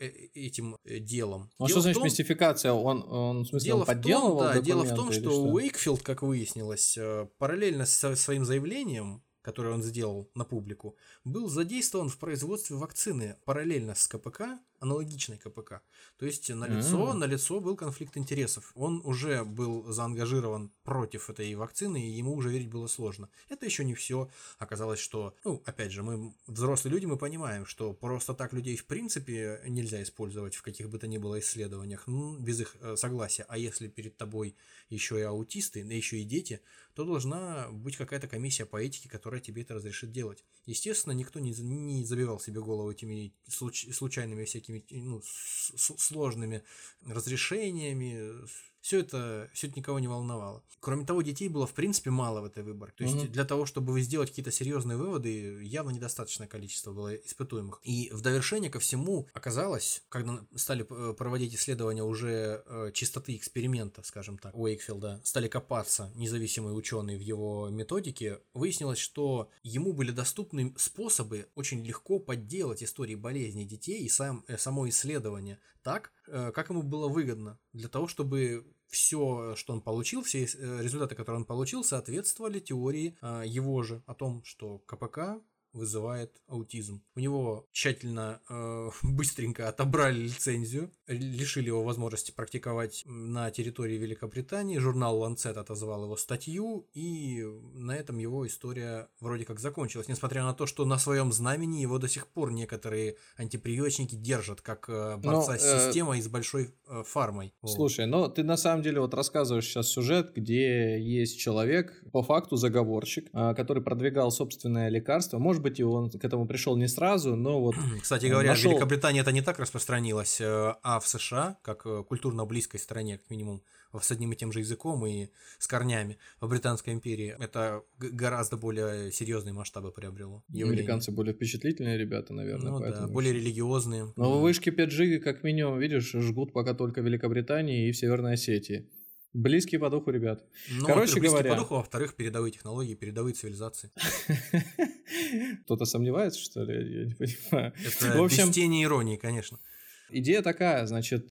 э, этим э, делом. Ну, а Дело что значит том- мистификация? Он, он, в смысле, Дело он в том, подделывал да, дело в том, или что Уэйкфилд, как выяснилось, параллельно со своим заявлением, которое он сделал на публику, был задействован в производстве вакцины параллельно с КПК, аналогичной КПК. То есть на лицо, М. на лицо был конфликт интересов. Он уже был заангажирован против этой вакцины, и ему уже верить было сложно. Это еще не все. Оказалось, что, ну, опять же, мы взрослые люди, мы понимаем, что просто так людей в принципе нельзя использовать в каких бы то ни было исследованиях, ну, без их э, согласия. А если перед тобой еще и аутисты, да еще и дети, то должна быть какая-то комиссия по этике, которая тебе это разрешит делать. Естественно, никто не, не забивал себе голову этими случ, случайными всякими ну, сложными разрешениями, все это, все это никого не волновало. Кроме того, детей было в принципе мало в этой выборке. То есть угу. для того, чтобы сделать какие-то серьезные выводы, явно недостаточное количество было испытуемых. И в довершение ко всему оказалось, когда стали э, проводить исследования уже э, чистоты эксперимента, скажем так, Уэйкфилда, стали копаться независимые ученые в его методике, выяснилось, что ему были доступны способы очень легко подделать истории болезни детей и сам, э, само исследование так, как ему было выгодно, для того, чтобы все, что он получил, все э, результаты, которые он получил, соответствовали теории э, его же о том, что КПК вызывает аутизм. У него тщательно, э, [LAUGHS] быстренько отобрали лицензию, лишили его возможности практиковать на территории Великобритании. Журнал Lancet отозвал его статью, и на этом его история вроде как закончилась. Несмотря на то, что на своем знамени его до сих пор некоторые антипрививочники держат как э, борца но, с э, системой и с большой э, фармой. Слушай, но ты на самом деле вот рассказываешь сейчас сюжет, где есть человек, по факту заговорщик, э, который продвигал собственное лекарство. Может быть, он к этому пришел не сразу, но вот... Кстати говоря, нашел... в Великобритании это не так распространилось, э, а в США, как э, культурно близкой стране, как минимум, с одним и тем же языком и с корнями в Британской империи, это гораздо более серьезные масштабы приобрело. Явление. Американцы более впечатлительные ребята, наверное. Ну да, более религиозные. Но вышки 5G, как минимум, видишь, жгут пока только Великобритании и в Северной Осетии. Близкие по духу ребят. Ну, Короче говоря... по духу, а во-вторых, передовые технологии, передовые цивилизации. [LAUGHS] Кто-то сомневается, что ли? Я не понимаю. Это в общем... без тени иронии, конечно. Идея такая, значит,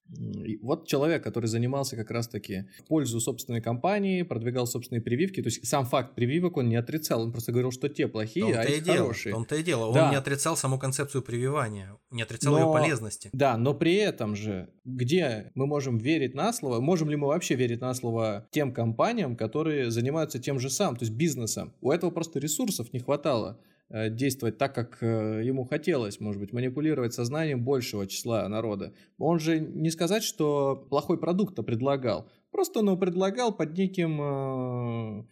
вот человек, который занимался как раз-таки в пользу собственной компании, продвигал собственные прививки, то есть сам факт прививок он не отрицал, он просто говорил, что те плохие, а их дело, хорошие. В том-то и дело, да. он не отрицал саму концепцию прививания, не отрицал но, ее полезности. Да, но при этом же, где мы можем верить на слово, можем ли мы вообще верить на слово тем компаниям, которые занимаются тем же самым, то есть бизнесом? У этого просто ресурсов не хватало. Э, действовать так, как э, ему хотелось, может быть, манипулировать сознанием большего числа народа. Он же не сказать, что плохой продукт предлагал, просто он его предлагал под неким э,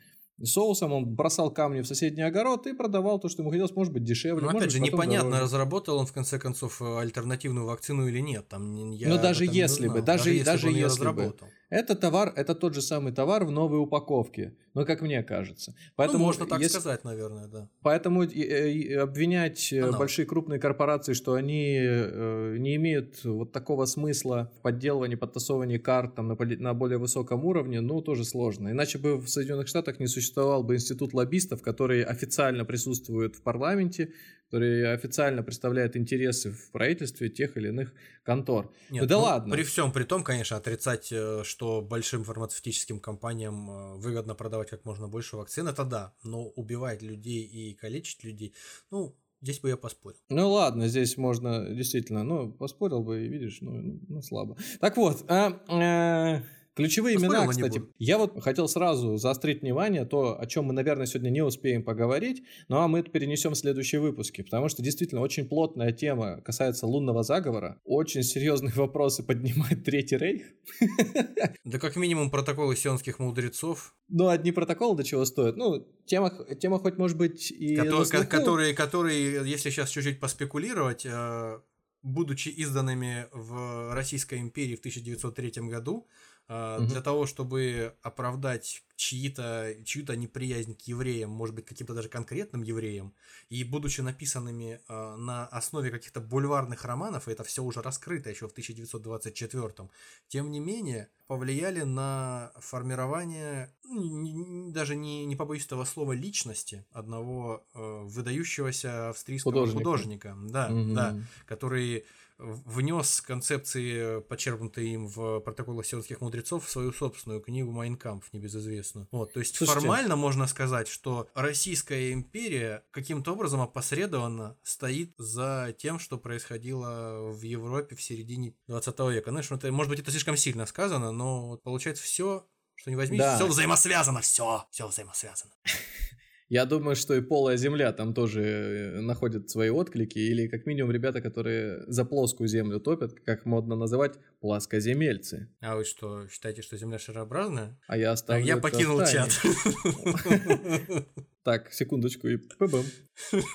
соусом, он бросал камни в соседний огород и продавал то, что ему хотелось, может быть, дешевле. Но может опять быть, же, непонятно, дороже. разработал он в конце концов альтернативную вакцину или нет. Там я Но даже если бы, даже, даже если, даже если бы. Это товар, это тот же самый товар в новой упаковке, ну, как мне кажется. Поэтому, ну, можно так если... сказать, наверное, да. Поэтому и, и обвинять. Э, большие крупные корпорации, что они э, не имеют вот такого смысла в подделывании, подтасовывании карт там, на, на более высоком уровне, ну, тоже сложно. Иначе бы в Соединенных Штатах не существовал бы институт лоббистов, который официально присутствует в парламенте, который официально представляет интересы в правительстве тех или иных контор. Нет, да ну, ладно. При всем при том, конечно, отрицать, э, что большим фармацевтическим компаниям э, выгодно продавать как можно больше вакцин, это да, но убивать людей и калечить людей, ну, Здесь бы я поспорил. Ну ладно, здесь можно действительно, ну, поспорил бы, и видишь, ну, ну слабо. Так вот, а, а, Ключевые Поспорил, имена, кстати. Я вот хотел сразу заострить внимание, то, о чем мы, наверное, сегодня не успеем поговорить, ну, а мы это перенесем в следующие выпуски, потому что действительно очень плотная тема касается лунного заговора, очень серьезные [LAUGHS] вопросы поднимает Третий Рейх. [LAUGHS] Да как минимум протоколы сионских мудрецов. Ну, одни протоколы до чего стоят. Ну, тема, тема хоть может быть и... Которые, которые, которые, если сейчас чуть-чуть поспекулировать, э, будучи изданными в Российской империи в 1903 году, угу. для того, чтобы оправдать чьи-то, чью-то неприязнь к евреям, может быть, каким-то даже конкретным евреям, и будучи написанными э, на основе каких-то бульварных романов, и это все уже раскрыто еще в 1924 тем не менее, повлияли на формирование, ну, даже не, не побоюсь этого слова, личности одного э, выдающегося австрийского художника, художника да, угу. да, который внес концепции, почерпнутые им в протоколах сионских мудрецов, в свою собственную книгу «Майнкамп» небезызвестную. Вот, то есть Слушайте. формально можно сказать, что Российская империя каким-то образом опосредованно стоит за тем, что происходило в Европе в середине 20 века. Знаешь, это, может быть, это слишком сильно сказано, но получается все, что не возьми, да. все взаимосвязано, все, все взаимосвязано. [LAUGHS] Я думаю, что и полая земля там тоже э, находит свои отклики, или как минимум ребята, которые за плоскую землю топят, как модно называть, плоскоземельцы. А вы что, считаете, что земля шарообразная? А я оставлю Я это покинул чат. [LAUGHS] Так, секундочку и пбм. [LAUGHS]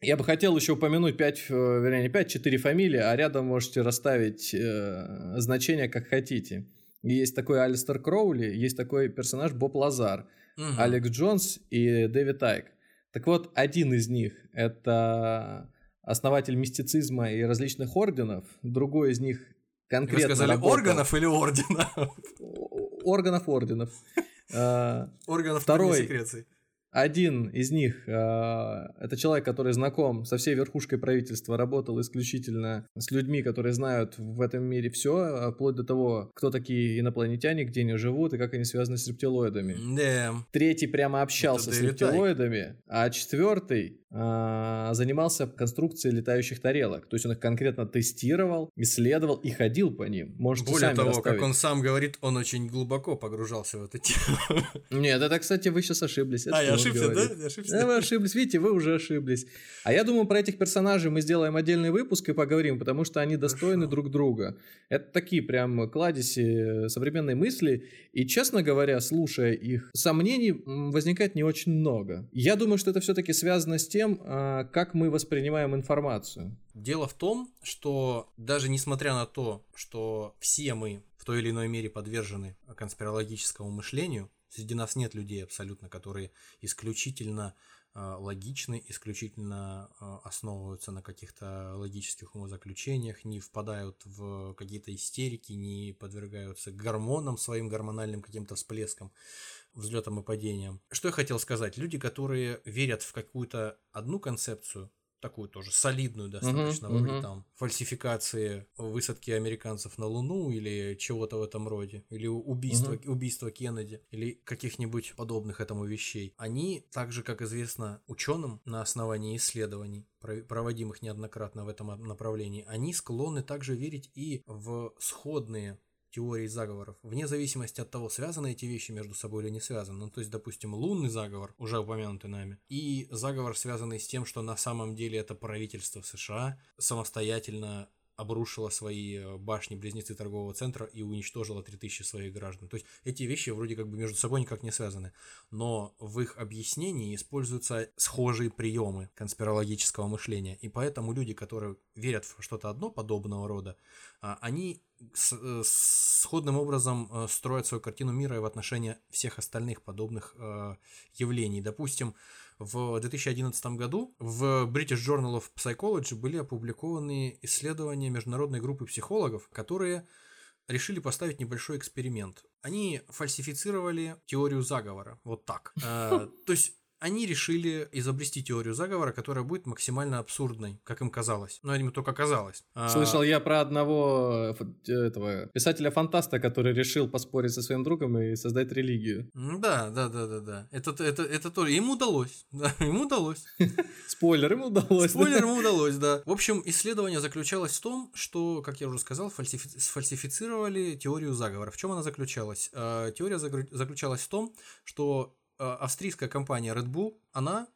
Я бы хотел еще упомянуть 5, вернее, не 5, 4 фамилии, а рядом можете расставить э, значения, как хотите. Есть такой Алистер Кроули, есть такой персонаж Боб Лазар, Мгм. Алекс Джонс и Дэвид Айк. Так вот, один из них – это основатель мистицизма и различных орденов, другой из них Вы конкретно сказали работал- органов или орденов? Органов орденов. [LAUGHS] Э, Органов Второй. секреции. Один из них э, это человек, который знаком со всей верхушкой правительства, работал исключительно с людьми, которые знают в этом мире все, вплоть до того, кто такие инопланетяне, где они живут и как они связаны с рептилоидами. Да. Третий прямо общался с рептилоидами, а четвертый э, занимался конструкцией летающих тарелок. То есть он их конкретно тестировал, исследовал и ходил по ним. Можете Более того, расставить. как он сам говорит, он очень глубоко погружался в эту тему. Нет, это, кстати, вы сейчас ошиблись. Это А, я ошибся, да? говорит. Ошибся. Да, вы ошиблись. Видите, вы уже ошиблись. А я думаю, про этих персонажей мы сделаем отдельный выпуск и поговорим, потому что они достойны Хорошо. друг друга. Это такие прям кладези современной мысли. И, честно говоря, слушая их, сомнений возникает не очень много. Я думаю, что это все-таки связано с тем, а, как мы воспринимаем информацию. Дело в том, что даже несмотря на то, что все мы в той или иной мере подвержены конспирологическому мышлению, среди нас нет людей абсолютно, которые исключительно э, логичны, исключительно э, основываются на каких-то логических умозаключениях, не впадают в какие-то истерики, не подвергаются гормонам, своим гормональным каким-то всплескам, взлетам и падениям. Что я хотел сказать? Люди, которые верят в какую-то одну концепцию, такую тоже солидную достаточно, Мгм, вроде мгм. там фальсификации высадки американцев на Луну или чего-то в этом роде, или убийство, убийство Кеннеди, или каких-нибудь подобных этому вещей. Они, так же, как известно ученым на основании исследований, про- проводимых неоднократно в этом направлении, они склонны также верить и в сходные теории заговоров, вне зависимости от того, связаны эти вещи между собой или не связаны. Ну, то есть, допустим, лунный заговор, уже упомянутый нами, и заговор, связанный с тем, что на самом деле это правительство США самостоятельно обрушило свои э, башни-близнецы торгового центра и уничтожило 3000 своих граждан. То есть эти вещи вроде как бы между собой никак не связаны. Но в их объяснении используются схожие приемы конспирологического мышления. И поэтому люди, которые верят в что-то одно подобного рода, а, они э, сходным образом э, строят свою картину мира и в отношении всех остальных подобных явлений. Допустим, в 2011 году в British Journal of Psychology были опубликованы исследования международной группы психологов, которые решили поставить небольшой эксперимент. Они фальсифицировали теорию заговора. Вот так. Э, То есть они решили изобрести теорию заговора, которая будет максимально абсурдной, как им казалось. Но им только казалось. А, Слышал я про одного э, ф- этого писателя-фантаста, который решил поспорить со своим другом и создать религию. Да, да, да, да, да. Это, это, это тоже. Ему удалось. [LAUGHS] Да, ему удалось. [LAUGHS] Спойлер, ему удалось. да? Спойлер, ему удалось, да. В общем, исследование заключалось в том, что, как я уже сказал, фальсифи- сфальсифицировали теорию заговора. В чем она заключалась? Э, Теория заключалась в том, что э, австрийская компания Red Bull, она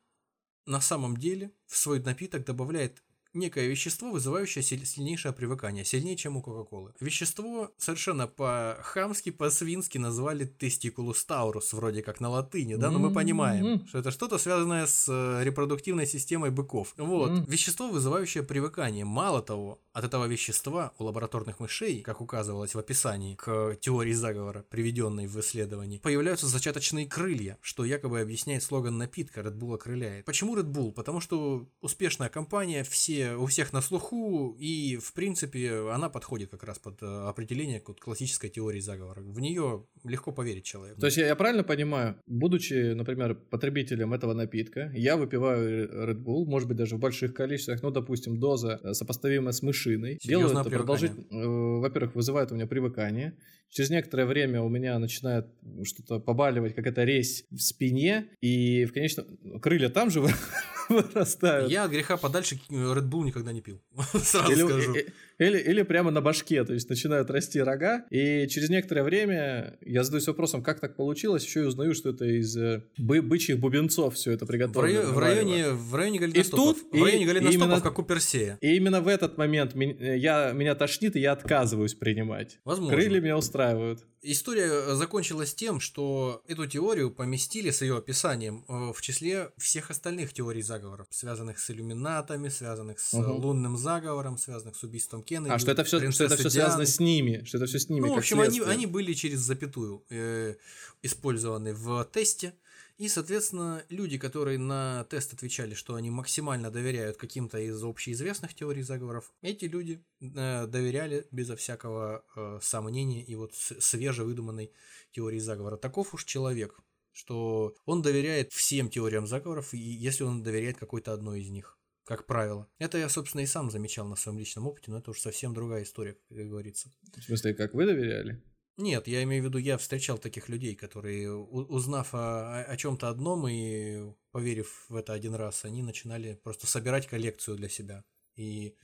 на самом деле в свой напиток добавляет некое вещество, вызывающее силь- сильнейшее привыкание, сильнее, чем у Кока-Колы. Вещество совершенно по-хамски, по-свински назвали тестикулус таурус, вроде как на латыни, да, но мы понимаем, М. что это что-то связанное с э, репродуктивной системой быков. Вот, Мгм. вещество, вызывающее привыкание. Мало того, от этого вещества у лабораторных мышей, как указывалось в описании к теории заговора, приведенной в исследовании, появляются зачаточные крылья, что якобы объясняет слоган напитка Red Bull окрыляет. Почему Red Bull? Потому что успешная компания, все, у всех на слуху, и в принципе она подходит как раз под э, определение классической теории заговора. В нее легко поверить человеку. То есть я, я правильно понимаю, будучи, например, потребителем этого напитка, я выпиваю Red Bull, может быть, даже в больших количествах, ну, допустим, доза э, сопоставимая с мышиной. Делаю Серьезное это продолжительно. э, Во-первых, вызывает у меня привыкание. Через некоторое время у меня начинает что-то побаливать, какая-то резь в спине, и в конечном... Крылья там же [LAUGHS] вырастают. Я от греха подальше Red Bull никогда не пил. [LAUGHS] Сразу скажу. Или, или, прямо на башке, то есть начинают расти рога, и через некоторое время я задаюсь вопросом, как так получилось, еще и узнаю, что это из э, бы бычьих бубенцов все это В, приготовлено. районе, в районе, в районе голеностопов. тут- в районе и- голеностопов, именно- как у Персея. И именно в этот момент мен- э, я, меня тошнит, и я отказываюсь принимать. Возможно. Крылья меня устраивают. История э, закончилась тем, что эту теорию поместили с ее описанием в числе всех остальных теорий заговоров, связанных с иллюминатами, связанных с Мгм. лунным заговором, связанных с убийством Кеннеди. А что это все, что это все связано с ними, что это все с ними. Ну, в общем, они, следствие. они были через запятую э, использованы в тесте. И, соответственно, люди, которые на тест отвечали, что они максимально доверяют каким-то из общеизвестных теорий заговоров, эти люди э, доверяли безо всякого э, сомнения и вот свежевыдуманной теории заговора. Таков уж человек, что он доверяет всем теориям заговоров, и если он доверяет какой-то одной из них. Как правило. Это я, собственно, и сам замечал на своем личном опыте, но это уж совсем другая история, как говорится. В смысле, как вы доверяли? Нет, я имею в виду, я встречал таких людей, которые, узнав о, о чем-то одном и поверив в это один раз, они начинали просто собирать коллекцию для себя. И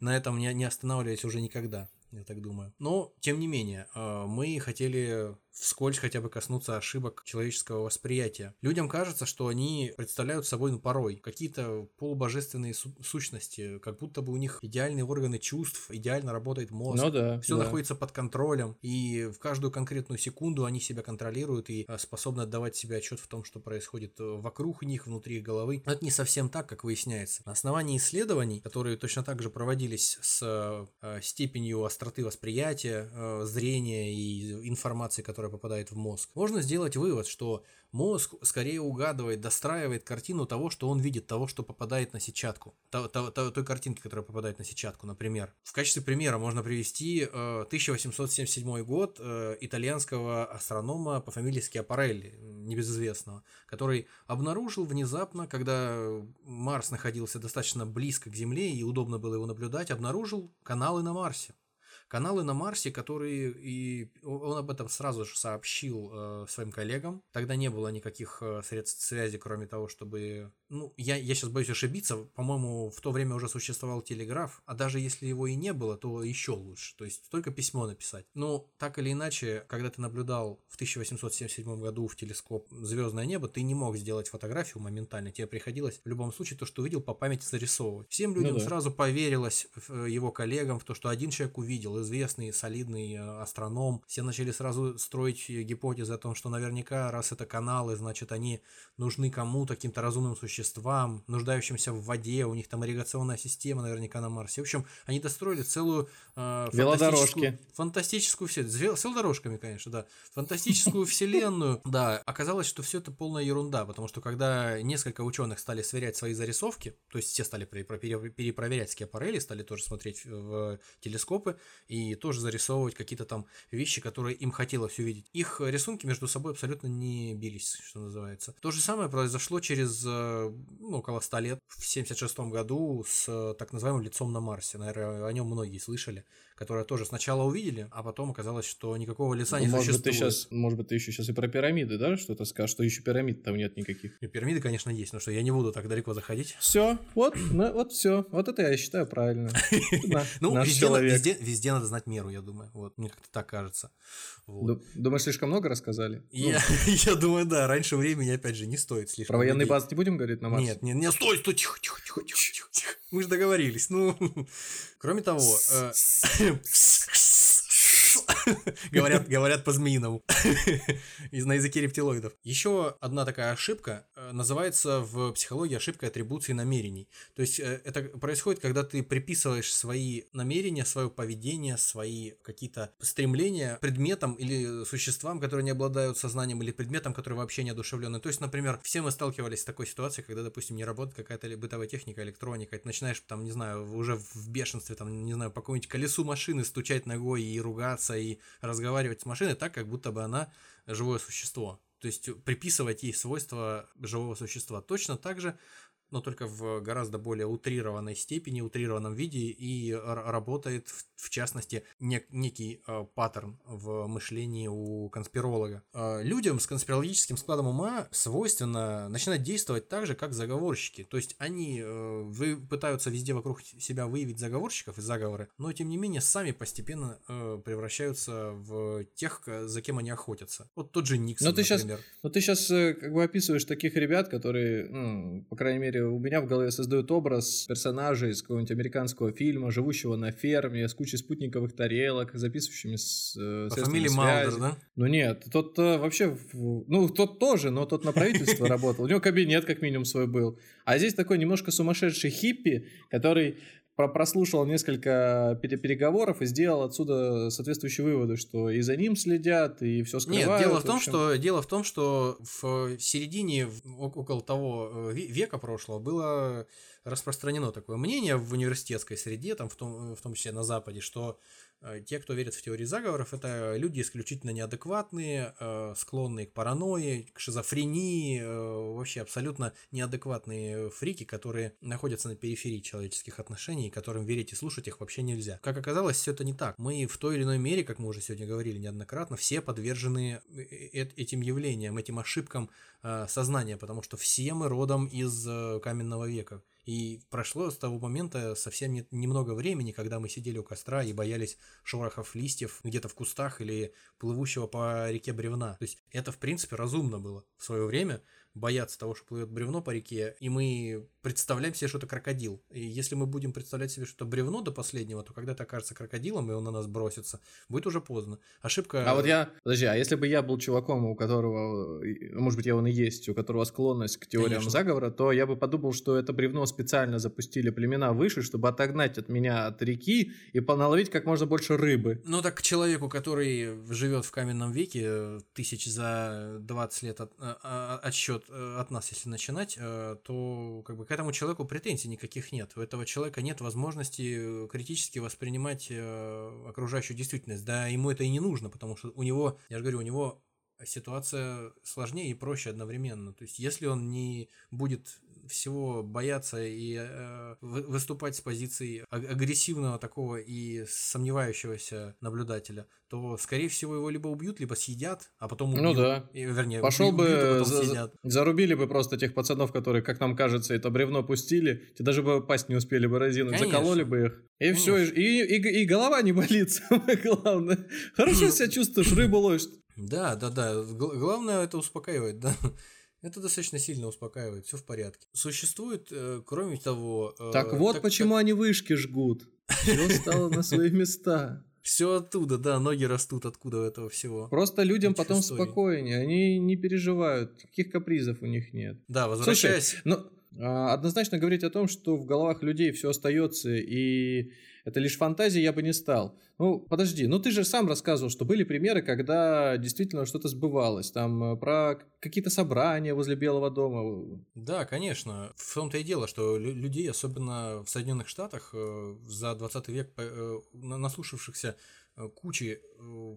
на этом не, не останавливались уже никогда, я так думаю. Но, тем не менее, э, мы хотели вскользь хотя бы коснуться ошибок человеческого восприятия. Людям кажется, что они представляют собой ну, порой какие-то полубожественные су- сущности, как будто бы у них идеальные органы чувств, идеально работает мозг. Ну да. Все да. находится под контролем, и в каждую конкретную секунду они себя контролируют и э, способны отдавать себе отчет в том, что происходит э, вокруг них, внутри их головы. Но это не совсем так, как выясняется. На основании исследований, которые точно так же проводились с э, степенью остроты восприятия, зрения и информации, которая попадает в мозг, можно сделать вывод, что мозг скорее угадывает, достраивает картину того, что он видит, того, что попадает на сетчатку. То- то- то- той картинки, которая попадает на сетчатку, например. В качестве примера можно привести э, 1877 год э, итальянского астронома по фамилии Скиапарелли, небезызвестного, который обнаружил внезапно, когда Марс находился достаточно близко к Земле и удобно было его наблюдать, обнаружил каналы на Марсе. Каналы на Марсе, которые и он об этом сразу же сообщил э, своим коллегам. Тогда не было никаких э, средств связи, кроме того, чтобы... Ну, я, я сейчас боюсь ошибиться. По-моему, в то время уже существовал телеграф, а даже если его и не было, то еще лучше. То есть только письмо написать. Но так или иначе, когда ты наблюдал в 1877 году в телескоп звездное небо, ты не мог сделать фотографию моментально. Тебе приходилось в любом случае то, что увидел, по памяти зарисовывать. Всем людям да. сразу поверилось э, его коллегам в то, что один человек увидел, известный, солидный э, астроном. Все начали сразу строить э, гипотезы о том, что наверняка, раз это каналы, значит, они нужны кому-то, каким-то разумным существам, нуждающимся в воде, у них там ирригационная система наверняка на Марсе. В общем, они достроили целую э, Велодорожки. фантастическую- вселенную. С, вел- с велодорожками, конечно, да. Фантастическую [LAUGHS] вселенную. Да, оказалось, что все это полная ерунда, потому что когда несколько ученых стали сверять свои зарисовки, то есть все стали пере- пере- перепроверять скиапарелли, стали тоже смотреть в телескопы и тоже зарисовывать какие-то там вещи, которые им хотелось увидеть. Их рисунки между собой абсолютно не бились, что называется. То же самое произошло через э, ну, около 100 лет, в 76 году, с э, так называемым лицом на Марсе. Наверное, о нем многие слышали, которое тоже сначала увидели, а потом оказалось, что никакого лица не Ну, может быть, ты существует. сейчас, может быть, ты еще сейчас и про пирамиды, да, что-то скажешь, что еще пирамид там нет никаких. И Пирамиды, конечно, есть, но что я не буду так далеко заходить. Все, вот, на- вот все, вот это я считаю правильно. [LAUGHS] Ну, везде, надо знать меру, я думаю. Вот, мне как-то так кажется. Думаешь, слишком много рассказали? Ну, [LAUGHS] Я, думаю, да, раньше времени, опять же, не стоит слишком. Про военные базы не будем говорить на Марсе? Нет, нет, нет, стой, стой, тихо, тихо, тихо, тихо, тихо. Мы же договорились. Ну, [LAUGHS] кроме того, э, [LAUGHS] говорят, говорят по-змеиному [LAUGHS] из на языке рептилоидов. Еще одна такая ошибка э, называется в психологии ошибкой атрибуции намерений. То есть э, это происходит, когда ты приписываешь свои намерения, свое поведение, свои какие-то стремления предметам или существам, которые не обладают сознанием, или предметам, которые вообще не одушевлены. То есть, например, все мы сталкивались с такой ситуацией, когда, допустим, не работает какая-то бытовая техника, электроника, и ты начинаешь там, не знаю, уже в бешенстве, там, не знаю, по какому-нибудь колесу машины стучать ногой и ругаться, и разговаривать с машиной так, как будто бы она живое существо. То есть приписывать ей свойства живого существа. Точно так же но только в гораздо более утрированной степени, утрированном виде и работает, в, в частности, нек, некий э, паттерн в мышлении у конспиролога. Э, людям с конспирологическим складом ума свойственно начинать действовать так же, как заговорщики. То есть они э, вы, пытаются везде вокруг себя выявить заговорщиков и заговоры, но тем не менее сами постепенно э, превращаются в тех, за кем они охотятся. Вот тот же Никсон, но ты например. Сейчас, но ты сейчас э, как бы описываешь таких ребят, которые, ну, по крайней мере, у меня в голове создают образ персонажа из какого-нибудь американского фильма, живущего на ферме с кучей спутниковых тарелок, записывающими с э, По фамилии Малдер, да? Ну нет, тот э, вообще, ну тот тоже, но тот на правительство [LAUGHS] работал. У него кабинет как минимум свой был. А здесь такой немножко сумасшедший хиппи, который прослушал несколько переговоров и сделал отсюда соответствующие выводы, что и за ним следят, и все скрывают. Нет, дело в, в том, что дело в том, что в середине около того э, века прошлого было распространено такое мнение в университетской среде, там в том, в том числе на Западе, что Э, те, кто верит в теории заговоров, это люди исключительно неадекватные, э, склонные к паранойи, к шизофрении, э, вообще абсолютно неадекватные фрики, которые находятся на периферии человеческих отношений, которым верить и слушать их вообще нельзя. Как оказалось, все это не так. Мы в той или иной мере, как мы уже сегодня говорили неоднократно, все подвержены этим явлениям, этим ошибкам сознания, потому что все мы родом из каменного века. И прошло с того момента совсем не, немного времени, когда мы сидели у костра и боялись шорохов листьев где-то в кустах или плывущего по реке бревна. То есть это, в принципе, разумно было в свое время бояться того, что плывет бревно по реке, и мы представляем себе, что это крокодил. И если мы будем представлять себе, что это бревно до последнего, то когда это окажется крокодилом, и он на нас бросится, будет уже поздно. Ошибка... А вот я... Подожди, а если бы я был чуваком, у которого, может быть, я он и есть, у которого склонность к теориям Конечно. заговора, то я бы подумал, что это бревно специально запустили племена выше, чтобы отогнать от меня от реки и поналовить как можно больше рыбы. Ну так к человеку, который живет в каменном веке, тысяч за 20 лет от, а, а, отсчет Э, от нас, если начинать, э, то как бы к этому человеку претензий никаких нет. У этого человека нет возможности э, критически воспринимать окружающую действительность. Да, ему это и не нужно, потому что у него, я же говорю, у него ситуация сложнее и проще одновременно. То есть, если он не будет всего бояться и э, выступать с позиции агрессивного такого и сомневающегося наблюдателя, то, скорее всего, его либо убьют, либо съедят, а потом ну убьют. Ну да. И, вернее, Пошел убьют, бы, за, съедят. зарубили бы просто тех пацанов, которые, как нам кажется, это бревно пустили, те даже бы пасть не успели бы разинуть, Конечно. закололи бы их. И Конечно. все, и, и, и голова не болит, [LAUGHS] самое главное. Хорошо себя чувствуешь, рыбу ловишь. Да, да, да. Главное это успокаивает, да. Это достаточно сильно успокаивает, все в порядке. Существует, э, кроме того... Э, так вот так, почему так... они вышки жгут. Все [LAUGHS] стало на свои места. Все оттуда, да, ноги растут откуда этого всего. Просто людям потом спокойнее, они не переживают, никаких капризов у них нет. Да, возвращаясь... Слушай, ну, однозначно говорить о том, что в головах людей все остается и это лишь фантазия, я бы не стал. Ну, подожди, ну ты же сам рассказывал, что были примеры, когда действительно что-то сбывалось. Там э, про какие-то собрания возле Белого дома. Да, конечно. В том-то и дело, что людей, особенно в Соединенных Штатах, э, за 20 век э, наслушавшихся кучи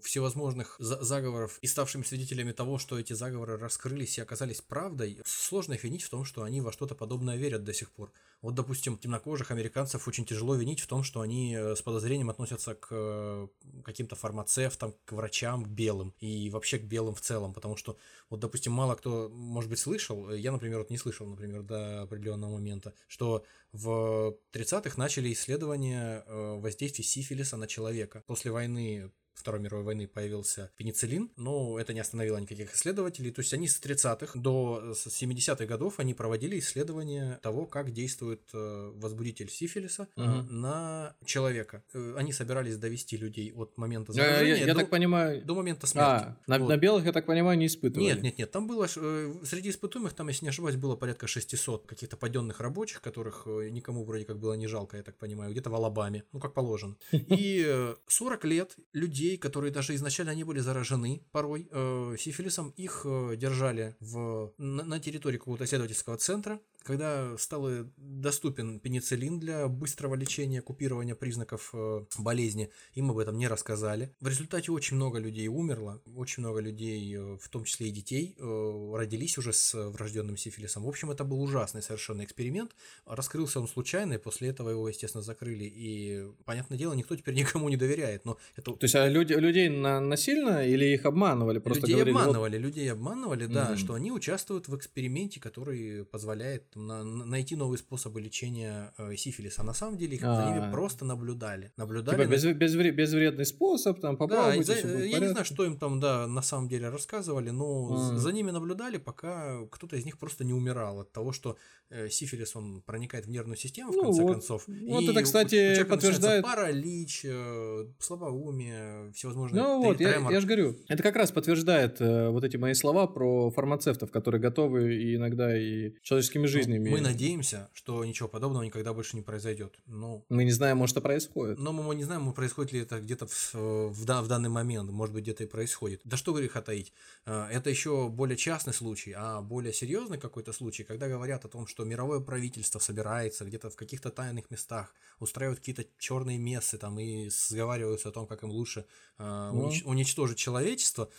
всевозможных заговоров и ставшими свидетелями того, что эти заговоры раскрылись и оказались правдой, сложно винить в том, что они во что-то подобное верят до сих пор. Вот, допустим, темнокожих американцев очень тяжело винить в том, что они э, с подозрением относятся к э, каким-то фармацевтам, к врачам, белым и вообще к белым в целом, потому что, вот, допустим, мало кто, может быть, слышал, я, например, вот не слышал, например, до определенного момента, что в 30-х начали исследования э, воздействия сифилиса на человека. После войны Второй мировой войны появился пенициллин, но это не остановило никаких исследователей. То есть они с 30-х до 70-х годов они проводили исследования того, как действует э, возбудитель сифилиса угу. на человека. Э, они собирались довести людей от момента заражения я, я, я до, так понимаю... до момента смерти. А, на, вот. на белых, я так понимаю, не испытывали? Нет, нет, нет. Там было, среди испытуемых, там, если не ошибаюсь, было порядка 600 каких-то паденных рабочих, которых никому вроде как было не жалко, я так понимаю, где-то в Алабаме, ну, как положено. [LAUGHS] И 40 лет людей людей, которые даже изначально не были заражены порой э, сифилисом, их э, держали в, на, на территории какого-то исследовательского центра, когда стал доступен пенициллин для быстрого лечения, купирования признаков э, болезни, им об этом не рассказали. В результате очень много людей умерло, очень много людей, э, в том числе и детей, э, родились уже с врожденным сифилисом. В общем, это был ужасный совершенно эксперимент. Раскрылся он случайно, и после этого его, естественно, закрыли. И, понятное дело, никто теперь никому не доверяет. Но это... То есть, а люди, людей на, насильно или их обманывали? Просто людей говорили, обманывали, вот... людей обманывали, да, mm-hmm. что они участвуют в эксперименте, который позволяет на, найти новые способы лечения э, сифилиса. А на самом деле их А-а-а. за ними а. просто наблюдали. Наблюдали. Типа без, без, безвредный способ, там попробуйте. Да, за, я не знаю, что им там, да, на самом деле рассказывали, но А-а-а. за ними наблюдали, пока кто-то из них просто не умирал от того, что э, сифилис он проникает в нервную систему в ну, конце вот, концов. Вот это, кстати, подтверждает паралич, э, слабоумие, всевозможные. Ну вот, я, я же говорю, это как раз подтверждает э, вот эти мои слова про фармацевтов, которые готовы и иногда и человеческими ну, жизнями. Ну, мы надеемся, что ничего подобного никогда больше не произойдет. Ну, мы не знаем, может, это происходит. Но мы не знаем, происходит ли это где-то в, в, в данный момент. Может быть, где-то и происходит. Да что греха таить. Э, это еще более частный случай, а более серьезный какой-то случай, когда говорят о том, что мировое правительство собирается где-то в каких-то тайных местах, устраивают какие-то черные мессы там и сговариваются о том, как им лучше э, ну. уничтожить человечество.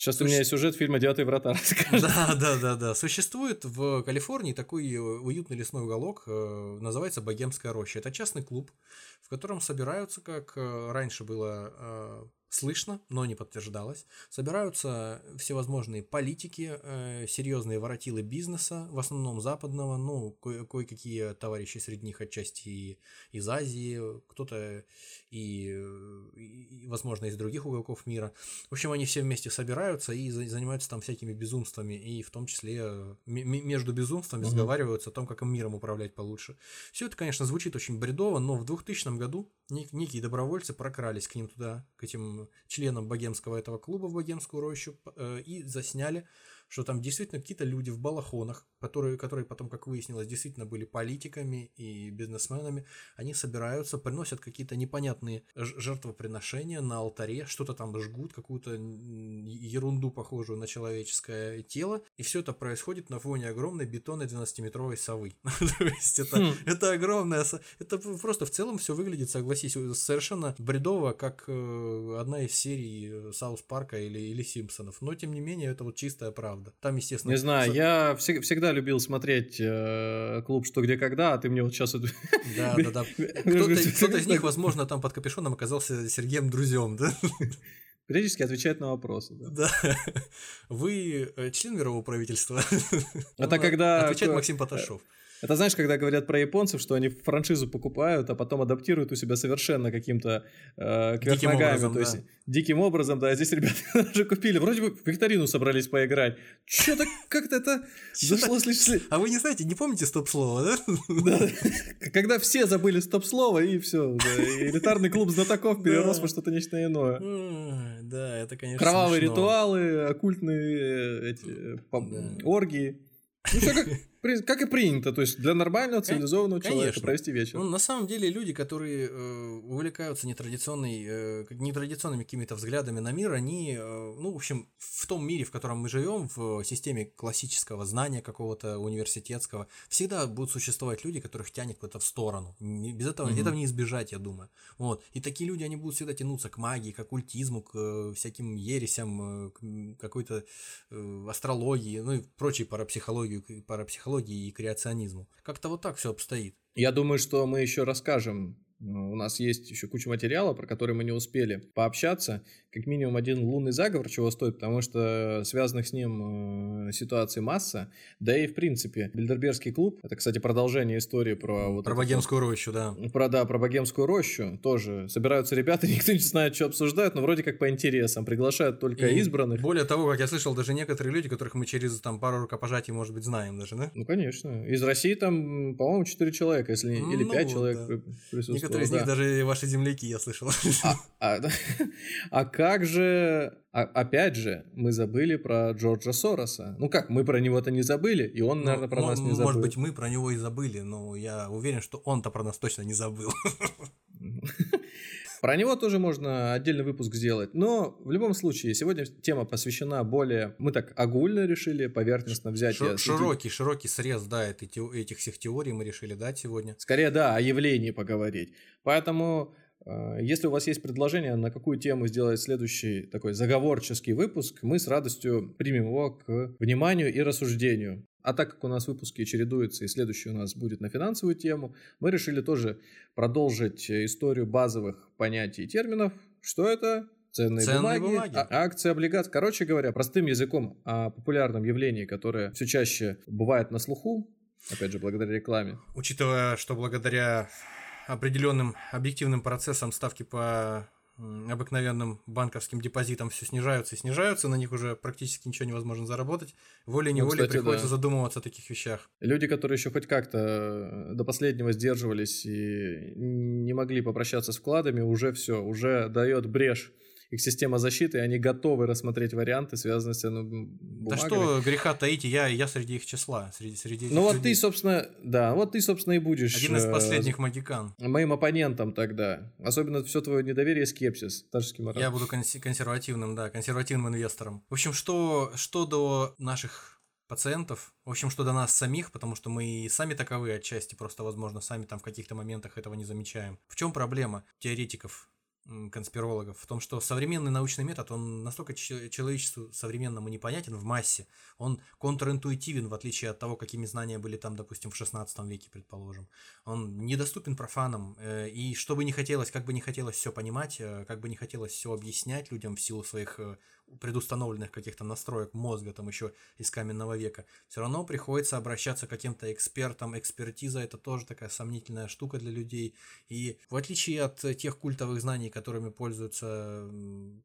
Сейчас Суще... у меня есть сюжет фильма «Девятые врата». [LAUGHS] Расскажешь. Да, да, да, да. Существует в Калифорнии такой уютный лесной уголок, э, называется Богемская роща. Это частный клуб, в котором собираются, как э, раньше было э, слышно, но не подтверждалось. Собираются всевозможные политики, э, серьезные воротилы бизнеса, в основном западного, ну, ко- кое-какие товарищи среди них отчасти и из Азии, кто-то и, и, возможно, из других уголков мира. В общем, они все вместе собираются и занимаются там всякими безумствами, и в том числе м- между безумствами угу. сговариваются о том, как им миром управлять получше. Все это, конечно, звучит очень бредово, но в 2000 году некие добровольцы прокрались к ним туда, к этим членам богемского этого клуба в Богемскую рощу э, и засняли что там действительно какие-то люди в балахонах, которые, которые потом, как выяснилось, действительно были политиками и бизнесменами, они собираются, приносят какие-то непонятные жертвоприношения на алтаре, что-то там жгут, какую-то ерунду, похожую на человеческое тело, и все это происходит на фоне огромной бетонной 12-метровой совы. [LAUGHS] То есть это, хм. это огромная... Это просто в целом все выглядит, согласись, совершенно бредово, как э, одна из серий Саус Парка или, или Симпсонов. Но, тем не менее, это вот чистая правда правда. Там, естественно... Не знаю, я всег- всегда любил смотреть э, клуб «Что, где, когда», а ты мне вот сейчас... Да, да, да. [LAUGHS] Кто-то из них, возможно, там под капюшоном оказался Сергеем Друзем, да? Периодически отвечает на вопросы. Да. да. Вы э, член мирового правительства? Это когда... Отвечает Максим Поташов. Это знаешь, когда говорят про японцев, что они франшизу покупают, а потом адаптируют у себя совершенно каким-то э, кверх ногами. Образом, то есть да. диким образом, да. Здесь ребята [LAUGHS] уже купили. Вроде бы в викторину собрались поиграть. Что-то как-то это зашло слишком... А вы не знаете, не помните стоп-слово, да? Да. [LAUGHS] Когда все забыли стоп-слово, и все. Элитарный клуб знатоков перерос во что-то нечто иное. Да, это, конечно, Кровавые ритуалы, оккультные э, эти, оргии. Ну, все как, как и принято, то есть для нормального цивилизованного Конечно. человека провести вечер. Ну, на самом деле люди, которые э, увлекаются нетрадиционной, э, нетрадиционными какими-то взглядами на мир, они, э, ну, в общем, в том мире, в котором мы живем, в системе классического знания какого-то университетского, всегда будут существовать люди, которых тянет куда-то в сторону. Без этого, угу. этого не избежать, я думаю. Вот. И такие люди, они будут всегда тянуться к магии, к оккультизму, к э, всяким ересям, э, к какой-то э, астрологии, ну и прочей парапсихологии, парапсихологии психологии и креационизму. Как-то вот так все обстоит. Я думаю, что мы еще расскажем у нас есть еще куча материала, про который мы не успели пообщаться. Как минимум один лунный заговор чего стоит, потому что связанных с ним э, ситуаций масса. Да и, в принципе, Бильдербергский клуб, это, кстати, продолжение истории про... Вот про богемскую вот, рощу, да. Про, да, про богемскую рощу тоже. Собираются ребята, [LAUGHS] никто не знает, что обсуждают, но вроде как по интересам. Приглашают только и избранных. Более того, как я слышал, даже некоторые люди, которых мы через там пару рукопожатий, может быть, знаем даже, да? Ну, конечно. Из России там, по-моему, 4 человека, если ну, или 5 человек да. присутствуют. Некоторые из них даже ваши земляки, я слышал. А, а, [LAUGHS] а как же... А, опять же, мы забыли про Джорджа Сороса. Ну как, мы про него-то не забыли, и он, ну, наверное, про нас не забыл. Может быть, мы про него и забыли, но я уверен, что он-то про нас точно не забыл. Про него тоже можно отдельный выпуск сделать. Но в любом случае, сегодня тема посвящена более... Мы так огульно решили, поверхностно взять... Шир, широкий, широкий срез, да, этих всех теорий мы решили дать сегодня. Скорее, да, о явлении поговорить. Поэтому если у вас есть предложение, на какую тему сделать следующий такой заговорческий выпуск, мы с радостью примем его к вниманию и рассуждению. А так как у нас выпуски чередуются, и следующий у нас будет на финансовую тему, мы решили тоже продолжить историю базовых понятий и терминов. Что это? Ценные, Ценные бумаги, бумаги. А, акции, облигации. Короче говоря, простым языком о популярном явлении, которое все чаще бывает на слуху, опять же, благодаря рекламе. Учитывая, что благодаря определенным объективным процессам ставки по обыкновенным банковским депозитам все снижаются и снижаются, на них уже практически ничего невозможно заработать. Волей-неволей ну, приходится да. задумываться о таких вещах. Люди, которые еще хоть как-то э, до последнего сдерживались и не могли попрощаться с вкладами, уже все, уже дает брешь их система защиты, и они готовы рассмотреть варианты, связанные с ну, бумагами. Да что греха таить, я, я среди их числа, среди, среди Ну вот ты, собственно, да, вот ты, собственно, и будешь... Один из э, последних э, магикан. Моим оппонентом тогда. Особенно все твое недоверие и скепсис. Я буду консервативным, да, консервативным инвестором. В общем, что, что до наших пациентов, в общем, что до нас самих, потому что мы и сами таковы отчасти, просто, возможно, сами там в каких-то моментах этого не замечаем. В чем проблема теоретиков конспирологов в том, что современный научный метод, он настолько человечеству современному непонятен в массе, он контринтуитивен, в отличие от того, какими знания были там, допустим, в 16 веке, предположим. Он недоступен профанам, э, и что бы ни хотелось, как бы не хотелось все понимать, э, как бы не хотелось все объяснять людям в силу своих э, предустановленных каких-то настроек мозга там еще из каменного века, все равно приходится обращаться к каким-то экспертам. Экспертиза это тоже такая сомнительная штука для людей. И в отличие от тех культовых знаний, которыми пользуются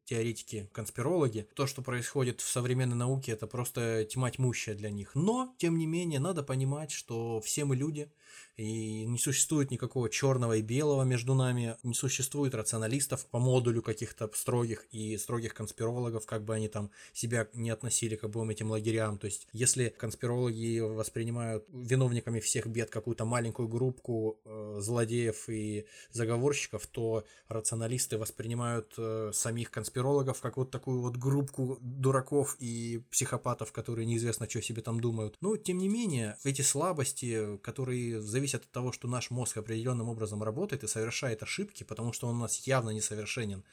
теоретики, конспирологи, то, что происходит в современной науке, это просто тьма тьмущая для них. Но, тем не менее, надо понимать, что все мы люди, и не существует никакого черного и белого между нами, не существует рационалистов по модулю каких-то строгих и строгих конспирологов, как бы они там себя не относили к обоим этим лагерям. То есть, если конспирологи воспринимают виновниками всех бед какую-то маленькую группку э, злодеев и заговорщиков, то рационалисты воспринимают э, самих конспирологов как вот такую вот группку дураков и психопатов, которые неизвестно, что себе там думают. Но, тем не менее, эти слабости, которые зависят зависит от того, что наш мозг определенным образом работает и совершает ошибки, потому что он у нас явно несовершенен.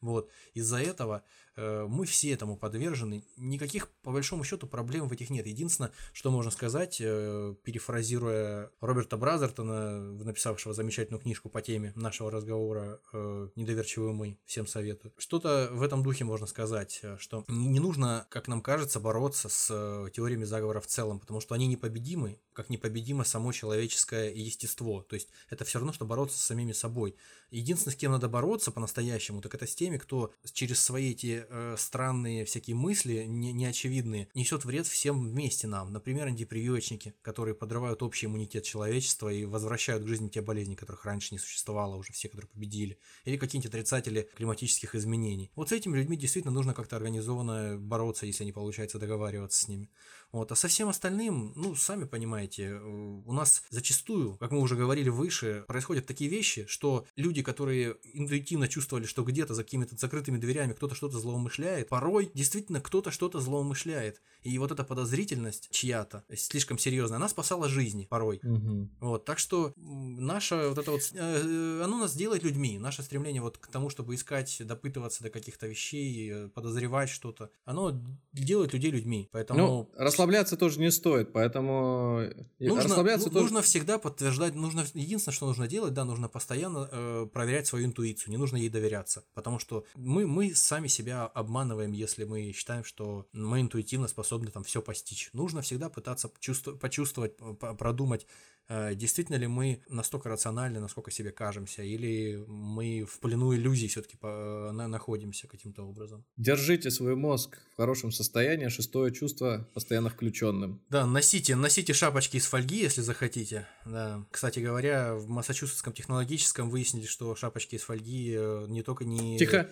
Вот. Из-за этого мы все этому подвержены. Никаких, по большому счету, проблем в этих нет. Единственное, что можно сказать, э, перефразируя Роберта Бразертона, написавшего замечательную книжку по теме нашего разговора э, «Недоверчивые мы», всем советую. Что-то в этом духе можно сказать, э, что не нужно, как нам кажется, бороться с э, теориями заговора в целом, потому что они непобедимы, как непобедимо само человеческое естество. То есть это все равно, что бороться с самими собой. Единственное, с кем надо бороться по-настоящему, так это с теми, кто через свои эти э, странные всякие мысли, не, неочевидные, несет вред всем вместе нам. Например, антипрививочники, которые подрывают общий иммунитет человечества и возвращают к жизни те болезни, которых раньше не существовало, уже все, которые победили. Или какие-нибудь отрицатели климатических изменений. Вот с этими людьми действительно нужно как-то организованно бороться, если не получается договариваться с ними. Вот. А со всем остальным, ну, сами понимаете, э, у нас зачастую, как мы уже говорили выше, происходят такие вещи, что люди, которые интуитивно чувствовали, что где-то за какими-то закрытыми дверями кто-то что-то злоумышляет, порой действительно кто-то что-то злоумышляет. И вот эта подозрительность чья-то, слишком серьезная, она спасала жизни порой. Угу. Вот. Так что наше вот это вот, э, оно нас делает людьми. Наше стремление вот к тому, чтобы искать, допытываться до каких-то вещей, э, подозревать что-то, оно делает людей людьми. Поэтому... Ну, расслабляться тоже не стоит, поэтому нужно, расслабляться ну, тоже... нужно всегда подтверждать, нужно единственное, что нужно делать, да, нужно постоянно э, проверять свою интуицию, не нужно ей доверяться, потому что мы мы сами себя обманываем, если мы считаем, что мы интуитивно способны там все постичь. Нужно всегда пытаться почувствовать, продумать Э, действительно ли мы настолько рациональны, насколько себе кажемся, или мы в плену иллюзий все-таки находимся каким-то образом. Держите свой мозг в хорошем состоянии, шестое чувство постоянно включенным. Да, носите, носите шапочки из фольги, если захотите. Да. Кстати говоря, в Массачусетском технологическом выяснили, что шапочки из фольги э, не только не... Тихо!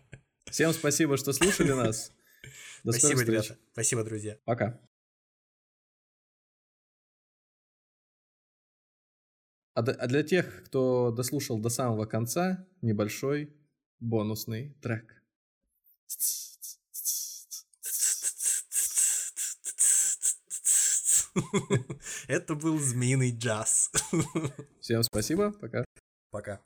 [LAUGHS] Всем спасибо, что слушали нас. [LAUGHS] До Спасибо, ребята. Спасибо, друзья. Пока. А, а для тех, кто дослушал до самого конца, небольшой бонусный трек. [LAUGHS] Это был змеиный джаз. Всем спасибо, пока. Пока.